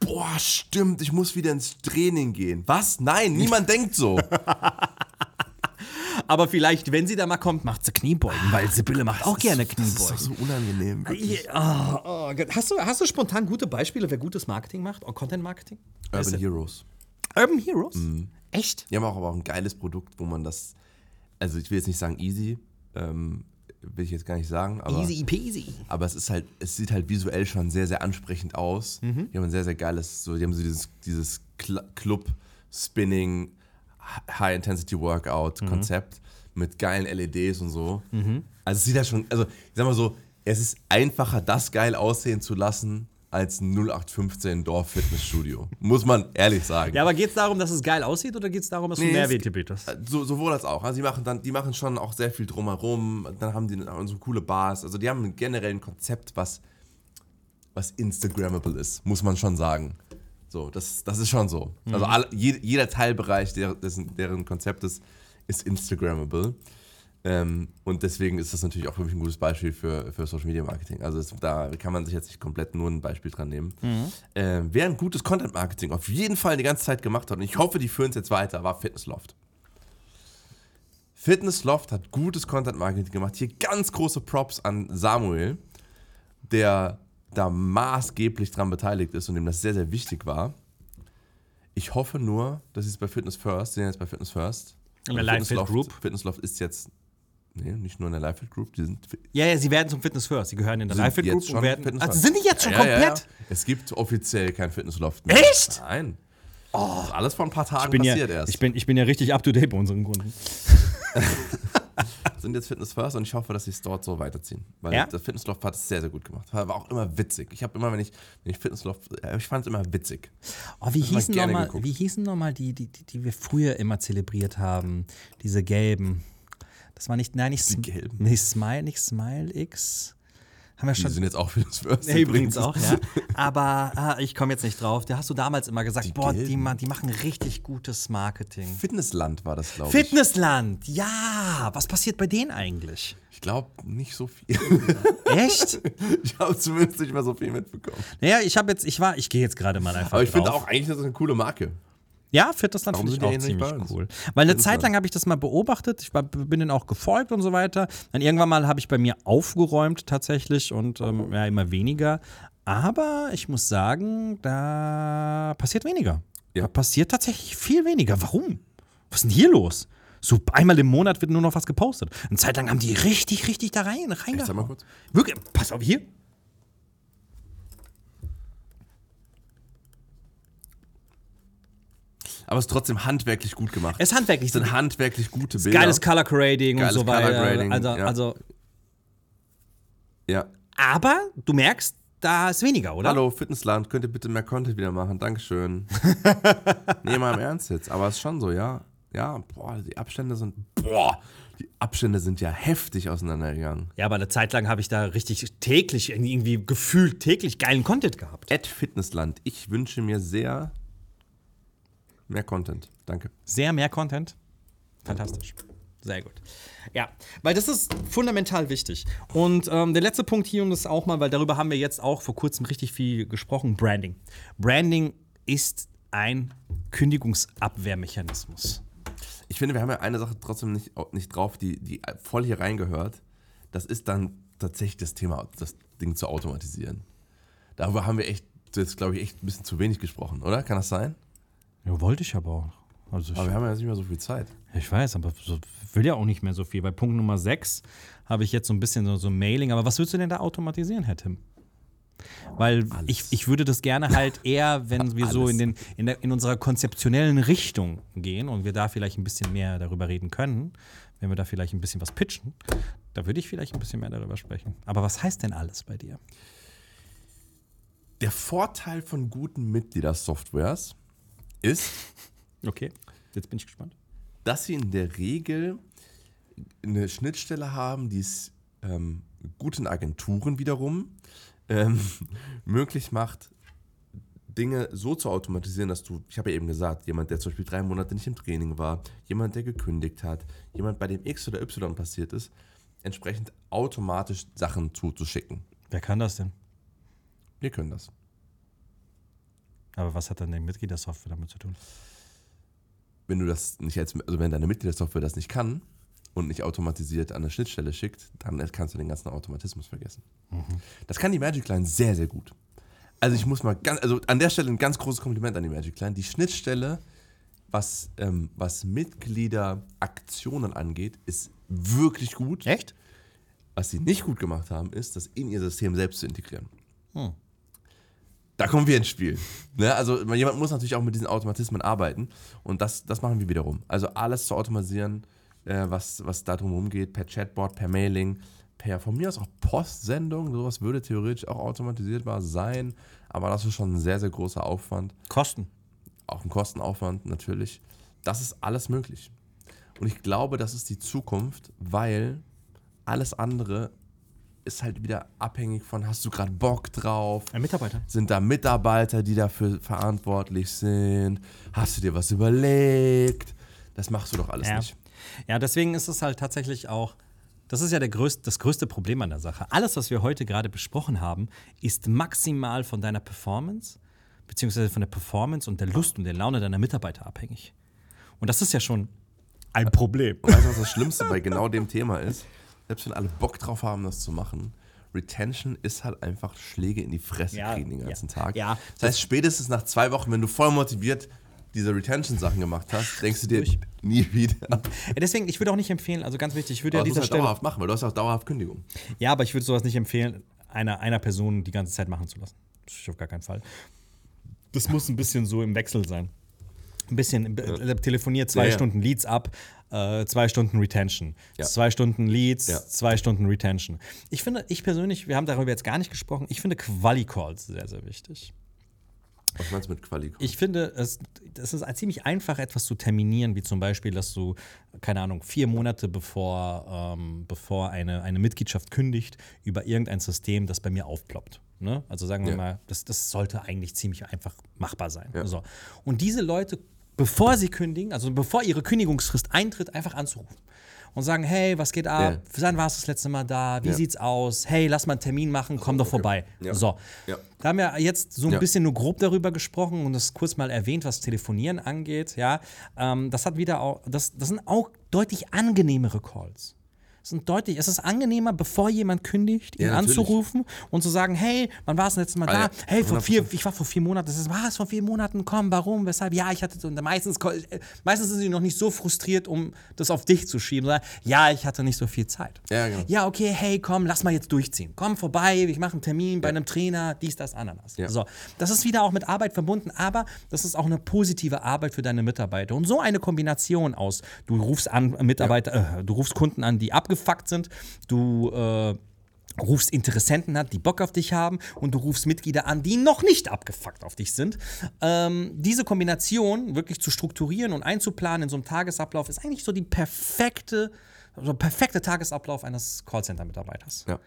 Boah, stimmt, ich muss wieder ins Training gehen. Was? Nein, niemand denkt so. Aber vielleicht, wenn sie da mal kommt, macht sie Kniebeugen, weil Sibylle macht auch gerne Das ist doch Kniebeugen. so unangenehm. oh, oh hast, du, hast du spontan gute Beispiele, wer gutes Marketing macht? Oh, Content Marketing? Urban Heroes. Urban Heroes? Echt? Die haben auch aber auch ein geiles Produkt, wo man das, also ich will jetzt nicht sagen easy, ähm, will ich jetzt gar nicht sagen, aber, Easy peasy. aber es ist halt, es sieht halt visuell schon sehr, sehr ansprechend aus. Mhm. Die haben ein sehr, sehr geiles, so, die haben so dieses, dieses Cl Club Spinning High Intensity Mhm. Workout Konzept mit geilen LEDs und so. Also es sieht halt schon, also ich sag mal so, es ist einfacher, das geil aussehen zu lassen, als ein 0815 Dorf-Fitnessstudio. Muss man ehrlich sagen. Ja, aber geht es darum, dass es geil aussieht oder geht es darum, dass du Nee, mehr es- Werte bietest? So, sowohl als auch. Also die machen dann, die machen schon auch sehr viel drumherum. Dann haben die so coole Bars. Also die haben generell ein Konzept, was, was Instagrammable ist, muss man schon sagen. So, das, das ist schon so. Also alle, je, jeder Teilbereich der, dessen, deren Konzeptes ist Instagrammable. Ähm, und deswegen ist das natürlich auch für mich ein gutes Beispiel für, für Social Media Marketing. Also es, da kann man sich jetzt nicht komplett nur ein Beispiel dran nehmen. Ähm, wer ein gutes Content Marketing auf jeden Fall die ganze Zeit gemacht hat, und ich hoffe, die führen es jetzt weiter, war Fitnessloft. Fitnessloft hat gutes Content Marketing gemacht. Hier ganz große Props an Samuel, der da maßgeblich dran beteiligt ist und dem das sehr, sehr wichtig war. Ich hoffe nur, dass sie es bei Fitness First, sind jetzt bei Fitness First. Fitnessloft- Group? Fitnessloft ist jetzt, nee, nicht nur in der Live Fit Group, die sind Ja, ja, sie werden zum Fitness First. Sie gehören in der sind Live Fit jetzt Group und werden. Fitness Also sind die jetzt schon Ja, ja, komplett? Ja, Es gibt offiziell kein Fitnessloft mehr. Echt? Nein. Ist alles vor ein paar Tagen Ich bin, ja, passiert erst. ich, bin, ich bin ja richtig up to date bei unseren Kunden. sind jetzt Fitness First und ich hoffe, dass sie es dort so weiterziehen. Weil Ja? das Fitnessloft hat es sehr, sehr gut gemacht. War auch immer witzig. Ich habe immer, wenn ich, wenn ich Fitnessloft, äh, ich fand es immer witzig. Oh, wie mal hießen nochmal geguckt. wie hießen noch mal die, die, die, die wir früher immer zelebriert haben? Diese gelben. Das war nicht, nein, nicht, Sm gelben? nee, Smile, nicht Smile X. Haben wir Die schon. sind jetzt auch Fitness First. Nee, übrigens auch, ja. Aber ah, ich komme jetzt nicht drauf. Da hast du damals immer gesagt, Die boah, die, die machen richtig gutes Marketing. Fitnessland war das, glaube ich. Fitnessland, ja. Was passiert bei denen eigentlich? Ich glaube nicht so viel. Echt? ich habe zumindest nicht mehr so viel mitbekommen. naja, ich habe jetzt, ich war, ich gehe jetzt gerade mal einfach Aber ich finde auch eigentlich, das ist eine coole Marke. Ja, Fitnessland Warum finde ich auch ziemlich cool. Weil eine. Zeit lang habe ich das mal beobachtet. Ich war, bin denen auch gefolgt und so weiter. Dann irgendwann mal habe ich bei mir aufgeräumt tatsächlich und ähm, ja, immer weniger. Aber ich muss sagen, da passiert weniger. Ja. Da passiert tatsächlich viel weniger. Warum? Was ist denn hier los? So einmal im Monat wird nur noch was gepostet. Eine Zeit lang haben die richtig, richtig da rein, reingehauen. Wirklich, pass auf, hier. Aber es ist trotzdem handwerklich gut gemacht. Es ist handwerklich. Es sind handwerklich gute Bilder. Geiles Color Grading Geiles und so weiter. Color Grading, also, ja. also, ja. aber du merkst, da ist weniger, oder? Hallo, Fitnessland, könnt ihr bitte mehr Content wieder machen? Dankeschön. nee, mal im Ernst jetzt. Aber es ist schon so, ja. Ja, boah, die Abstände sind. Boah, die Abstände sind ja heftig auseinandergegangen. Ja, aber eine Zeit lang habe ich da richtig täglich, irgendwie gefühlt täglich geilen Content gehabt. At Fitnessland, ich wünsche mir sehr mehr Content. Danke. Sehr mehr Content. Fantastisch. Sehr gut. Ja, weil das ist fundamental wichtig. Und ähm, der letzte Punkt hier und das auch mal, weil darüber haben wir jetzt auch vor kurzem richtig viel gesprochen: Branding. Branding ist ein Kündigungsabwehrmechanismus. Ich finde, wir haben ja eine Sache trotzdem nicht, nicht drauf, die, die voll hier reingehört. Das ist dann tatsächlich das Thema, das Ding zu automatisieren. Darüber haben wir echt, jetzt glaube ich, echt ein bisschen zu wenig gesprochen, oder? Kann das sein? Ja, wollte ich aber auch. Also Aber wir haben ja jetzt nicht mehr so viel Zeit. Ich weiß, aber so, will ja auch nicht mehr so viel. Bei Punkt Nummer 6 habe ich jetzt so ein bisschen so, so Mailing. Aber was würdest du denn da automatisieren, Herr Tim? Weil ich, ich würde das gerne halt eher, wenn wir so in, den, in, der, in unserer konzeptionellen Richtung gehen und wir da vielleicht ein bisschen mehr darüber reden können, wenn wir da vielleicht ein bisschen was pitchen, da würde ich vielleicht ein bisschen mehr darüber sprechen. Aber was heißt denn alles bei dir? Der Vorteil von guten Mitgliedersoftwares ist, Okay, jetzt bin ich gespannt. dass sie in der Regel eine Schnittstelle haben, die es ähm, guten Agenturen wiederum ähm, möglich macht, Dinge so zu automatisieren, dass du, ich habe ja eben gesagt, jemand, der zum Beispiel drei Monate nicht im Training war, jemand, der gekündigt hat, jemand, bei dem X oder Y passiert ist, entsprechend automatisch Sachen zuzuschicken. Wer kann das denn? Wir können das. Aber was hat dann die Mitgliedersoftware damit zu tun? Wenn du das nicht als, also wenn deine Mitgliedersoftware das nicht kann und nicht automatisiert an eine Schnittstelle schickt, dann kannst du den ganzen Automatismus vergessen. Das kann die Magic Line sehr, sehr gut. Also ich muss mal ganz, also an der Stelle ein ganz großes Kompliment an die Magic Line. Die Schnittstelle, was, ähm, was Mitgliederaktionen angeht, ist wirklich gut. Echt? Was sie nicht gut gemacht haben, ist, das in ihr System selbst zu integrieren. Hm. Da kommen wir ins Spiel. Ne? Also jemand muss natürlich auch mit diesen Automatismen arbeiten und das, das machen wir wiederum. Also alles zu automatisieren, äh, was, was da drum geht, per Chatbot, per Mailing, per von mir aus auch Postsendung, sowas würde theoretisch auch automatisierbar sein, aber das ist schon ein sehr, sehr großer Aufwand, Kosten. auch ein Kostenaufwand natürlich. Das ist alles möglich. Und ich glaube, das ist die Zukunft, weil alles andere ist halt wieder abhängig von, hast du gerade Bock drauf? Ein Mitarbeiter. Sind da Mitarbeiter, die dafür verantwortlich sind? Hast du dir was überlegt? Das machst du doch alles Ja. nicht. ja, deswegen ist es halt tatsächlich auch, das ist ja der größte, das größte Problem an der Sache. Alles, was wir heute gerade besprochen haben, ist maximal von deiner Performance, beziehungsweise von der Performance und der Lust und der Laune deiner Mitarbeiter abhängig. Und das ist ja schon ein Problem. Weißt du, was das Schlimmste bei genau dem Thema ist? Selbst wenn alle Bock drauf haben, das zu machen, Retention ist halt einfach Schläge in die Fresse Ja, kriegen den ganzen ja. Tag. Ja. Das heißt, spätestens nach zwei Wochen, wenn du voll motiviert diese Retention-Sachen gemacht hast, denkst du dir nie wieder. Ja, Deswegen, ich würde auch nicht empfehlen, also ganz wichtig, ich würde ja Aber musst dieser du halt Stelle. dauerhaft machen, weil du hast auch dauerhaft Kündigung. Ja, aber ich würde sowas nicht empfehlen, einer, einer Person die ganze Zeit machen zu lassen. Das ist auf gar keinen Fall. Das muss ein bisschen so im Wechsel sein. Ein bisschen, äh, telefoniert zwei Ja, ja. Stunden Leads ab, äh, zwei Stunden Retention. Ja. Zwei Stunden Leads, Ja. zwei Stunden Retention. Ich finde, ich persönlich, wir haben darüber jetzt gar nicht gesprochen, ich finde Quali-Calls sehr, sehr wichtig. Was meinst du mit Quali? Ich finde, es, es ist ziemlich einfach, etwas zu terminieren, wie zum Beispiel, dass du, keine Ahnung, vier Monate bevor, ähm, bevor eine, eine Mitgliedschaft kündigt, über irgendein System, das bei mir aufploppt. Ne? Also sagen wir Ja. mal, das, das sollte eigentlich ziemlich einfach machbar sein. Ja. So. Und diese Leute, bevor sie kündigen, also bevor ihre Kündigungsfrist eintritt, einfach anzurufen. Und sagen, hey, was geht ab? Ja. Wann warst du das letzte Mal da? Wie Ja. sieht's aus? Hey, lass mal einen Termin machen, komm doch vorbei. Ja. So. Ja. Da haben wir jetzt so ein bisschen nur grob darüber gesprochen und das kurz mal erwähnt, was Telefonieren angeht. Ja, ähm, das hat wieder auch, das, das sind auch deutlich angenehmere Calls. Es sind deutlich, es ist angenehmer, bevor jemand kündigt, ihn Ja, anzurufen und zu sagen, hey, wann war es das letzte Mal Ah, da? ja, hey, vor 100%. vier, ich war vor vier Monaten. Das ist, was, vor vier Monaten? Komm, warum, weshalb? Ja, ich hatte so, und meistens, meistens sind sie noch nicht so frustriert, um das auf dich zu schieben. Sondern, ja, ich hatte nicht so viel Zeit. Ja, genau. Ja, okay, hey, komm, lass mal jetzt durchziehen. Komm vorbei, ich mache einen Termin bei einem Trainer, dies, das, Ananas. So, das ist wieder auch mit Arbeit verbunden, aber das ist auch eine positive Arbeit für deine Mitarbeiter. Und so eine Kombination aus, du rufst an Mitarbeiter, äh, du rufst Kunden an, die abgefuckt sind, du äh, rufst Interessenten an, die Bock auf dich haben und du rufst Mitglieder an, die noch nicht abgefuckt auf dich sind. Ähm, diese Kombination wirklich zu strukturieren und einzuplanen in so einem Tagesablauf ist eigentlich so die perfekte, so perfekte Tagesablauf eines Callcenter-Mitarbeiters. Ja.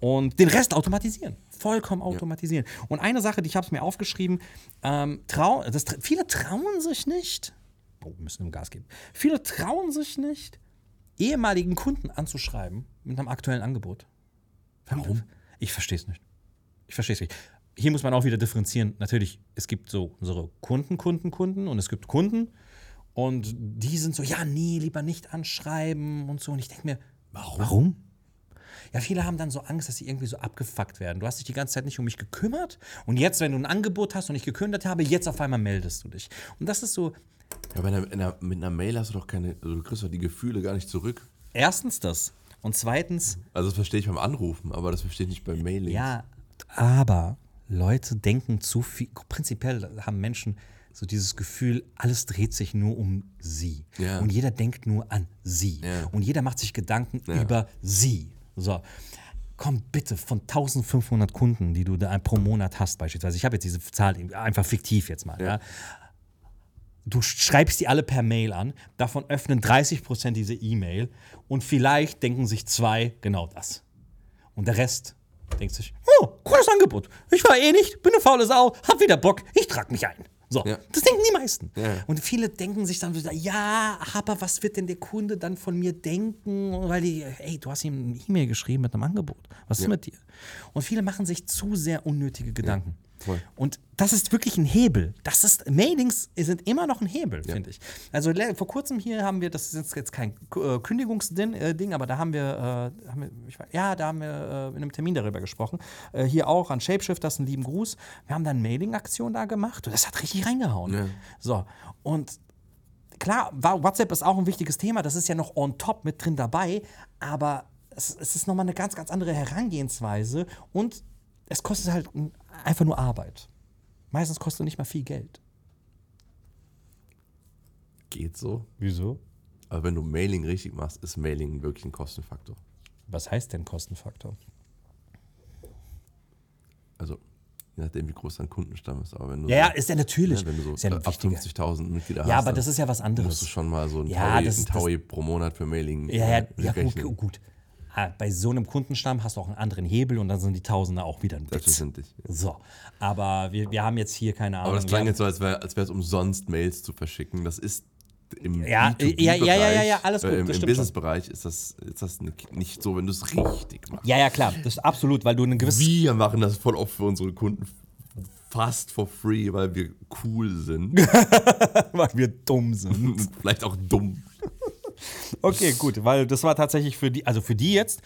Und den Rest automatisieren. Vollkommen automatisieren. Und eine Sache, die ich habe es mir aufgeschrieben, ähm, trau das, viele trauen sich nicht, oh, müssen ihm Gas geben, viele trauen sich nicht, ehemaligen Kunden anzuschreiben mit einem aktuellen Angebot. Warum? Ich verstehe es nicht. Ich verstehe es nicht. Hier muss man auch wieder differenzieren. Natürlich, es gibt so unsere Kunden, Kunden, Kunden und es gibt Kunden und die sind so, ja, nee, lieber nicht anschreiben und so. Und ich denke mir, warum? Warum? Ja, viele haben dann so Angst, dass sie irgendwie so abgefuckt werden. Du hast dich die ganze Zeit nicht um mich gekümmert und jetzt, wenn du ein Angebot hast und ich gekündigt habe, jetzt auf einmal meldest du dich. Und das ist so, Ja, aber in einer, in einer, mit einer Mail hast du doch keine, also du kriegst doch die Gefühle gar nicht zurück. erstens das und zweitens, Also das verstehe ich beim Anrufen, aber das verstehe ich nicht beim Mailing. Ja, aber Leute denken zu viel. Prinzipiell haben Menschen so dieses Gefühl, alles dreht sich nur um sie. Ja. Und jeder denkt nur an sie. Ja. Und jeder macht sich Gedanken Ja. über sie. So. Komm bitte von 1500 Kunden, die du da pro Monat hast, beispielsweise. Ich habe jetzt diese Zahl einfach fiktiv jetzt mal. Du schreibst die alle per Mail an, davon öffnen 30% diese E-Mail und vielleicht denken sich zwei genau das. Und der Rest denkt sich, oh, cooles Angebot. Ich war eh nicht, bin eine faule Sau, hab wieder Bock, ich trag mich ein. So, Ja. das denken die meisten. Ja. Und viele denken sich dann wieder, ja, aber was wird denn der Kunde dann von mir denken? Weil die, ey, du hast ihm eine E-Mail geschrieben mit einem Angebot. Was ist mit dir? Und viele machen sich zu sehr unnötige Gedanken. Voll. Und das ist wirklich ein Hebel. Das ist, Mailings sind immer noch ein Hebel, finde ich. Also vor kurzem hier haben wir, das ist jetzt kein äh, Kündigungsding, äh, Ding, aber da haben wir, äh, haben wir weiß- ja, da haben wir äh, in einem Termin darüber gesprochen. Äh, hier auch an Shapeshifters einen lieben Gruß. Wir haben da eine Mailing-Aktion da gemacht und das hat richtig reingehauen. Ja. So, und klar, WhatsApp ist auch ein wichtiges Thema, das ist ja noch on top mit drin dabei, aber es, es ist nochmal eine ganz, ganz andere Herangehensweise und es kostet halt einfach nur Arbeit. Meistens kostet nicht mal viel Geld. Geht so. Wieso? Aber wenn du Mailing richtig machst, ist Mailing wirklich ein Kostenfaktor. Was heißt denn Kostenfaktor? Also, je nachdem, wie groß dein Kundenstamm ist. Aber wenn du Ja, ja, so, ist ja natürlich. ne, wenn du so ist ja äh, ein ab wichtiger. 50.000 Mitglieder Ja, hast, aber dann das ist ja was anderes. musst du schon mal so ein Ja, Taui, das ein ist- das- Taui pro Monat für Mailing Ja, ja, äh, ja gut, gut. Ah, Bei so einem Kundenstamm hast du auch einen anderen Hebel und dann sind die Tausender auch wieder ein Witz. Selbstverständlich. So, aber wir, wir haben jetzt hier keine Ahnung. Aber das klang jetzt so, als wäre als es umsonst, Mails zu verschicken. Das ist im Ja, B2B ja, ja, ja, ja, alles gut, Äh, Im im. Business-Bereich ist das, ist das nicht- so, wenn du es richtig machst. Ja, ja, klar, das ist absolut, weil du eine gewisse. Wir machen das voll oft für unsere Kunden fast for free, weil wir cool sind. weil wir dumm sind. Vielleicht auch dumm. Okay, gut, weil das war tatsächlich für die, also für die jetzt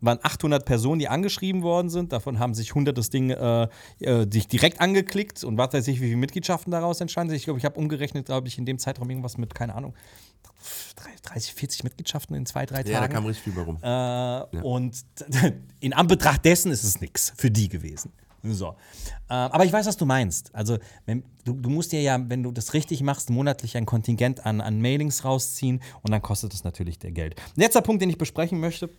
waren 800 Personen, die angeschrieben worden sind. Davon haben sich 100 das Ding äh, äh, sich direkt angeklickt und was weiß ich, wie viele Mitgliedschaften daraus entstanden sind. Ich glaube, ich habe umgerechnet, glaube ich, in dem Zeitraum irgendwas mit, keine Ahnung, 30, 40 Mitgliedschaften in zwei, drei Tagen. Ja, da kam richtig viel bei rum. Äh, Und in Anbetracht dessen ist es nichts für die gewesen. So. Äh, aber ich weiß, was du meinst. Also, wenn, du, du musst dir ja, wenn du das richtig machst, monatlich ein Kontingent an, an Mailings rausziehen und dann kostet das natürlich der Geld. Letzter Punkt, den ich besprechen möchte,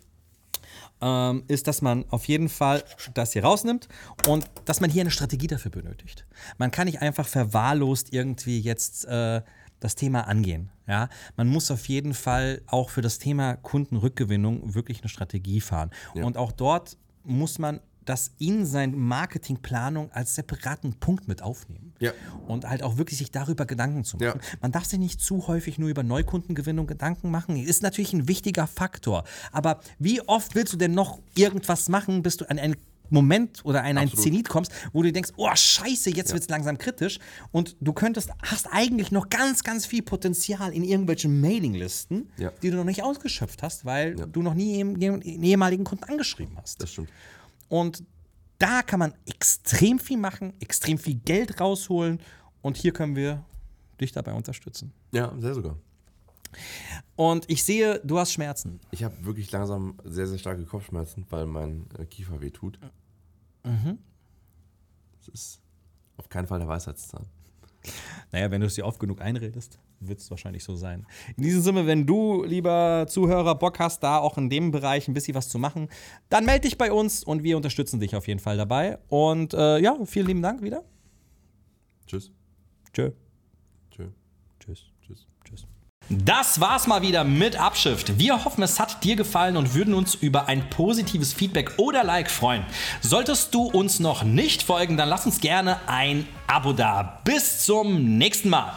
ähm, ist, dass man auf jeden Fall das hier rausnimmt und dass man hier eine Strategie dafür benötigt. Man kann nicht einfach verwahrlost irgendwie jetzt äh, das Thema angehen. Ja? Man muss auf jeden Fall auch für das Thema Kundenrückgewinnung wirklich eine Strategie fahren. Und auch dort muss man das in seine Marketingplanung als separaten Punkt mit aufnehmen. Ja. Und halt auch wirklich sich darüber Gedanken zu machen. Ja. Man darf sich nicht zu häufig nur über Neukundengewinnung Gedanken machen. Ist natürlich ein wichtiger Faktor. Aber wie oft willst du denn noch irgendwas machen, bis du an einen Moment oder an einen. Zenit kommst, wo du denkst, oh scheiße, jetzt wird's langsam kritisch und du könntest, hast eigentlich noch ganz, ganz viel Potenzial in irgendwelchen Mailinglisten, Ja. die du noch nicht ausgeschöpft hast, weil du noch nie einen ehemaligen Kunden angeschrieben hast. Das stimmt. Und da kann man extrem viel machen, extrem viel Geld rausholen. Und hier können wir dich dabei unterstützen. Ja, sehr sogar. Und ich sehe, du hast Schmerzen. Ich habe wirklich langsam sehr, sehr starke Kopfschmerzen, weil mein äh, Kiefer weh tut. Mhm. Das ist auf keinen Fall der Weisheitszahn. Naja, wenn du es dir oft genug einredest, wird es wahrscheinlich so sein. In diesem Sinne, wenn du, lieber Zuhörer, Bock hast, da auch in dem Bereich ein bisschen was zu machen, dann melde dich bei uns und wir unterstützen dich auf jeden Fall dabei. Und äh, ja, vielen lieben Dank wieder. Tschüss. Tschö. Tschö. Tschüss. Tschüss. Tschüss. Das war's mal wieder mit Abschrift. Wir hoffen, es hat dir gefallen und würden uns über ein positives Feedback oder Like freuen. Solltest du uns noch nicht folgen, dann lass uns gerne ein Abo da. Bis zum nächsten Mal.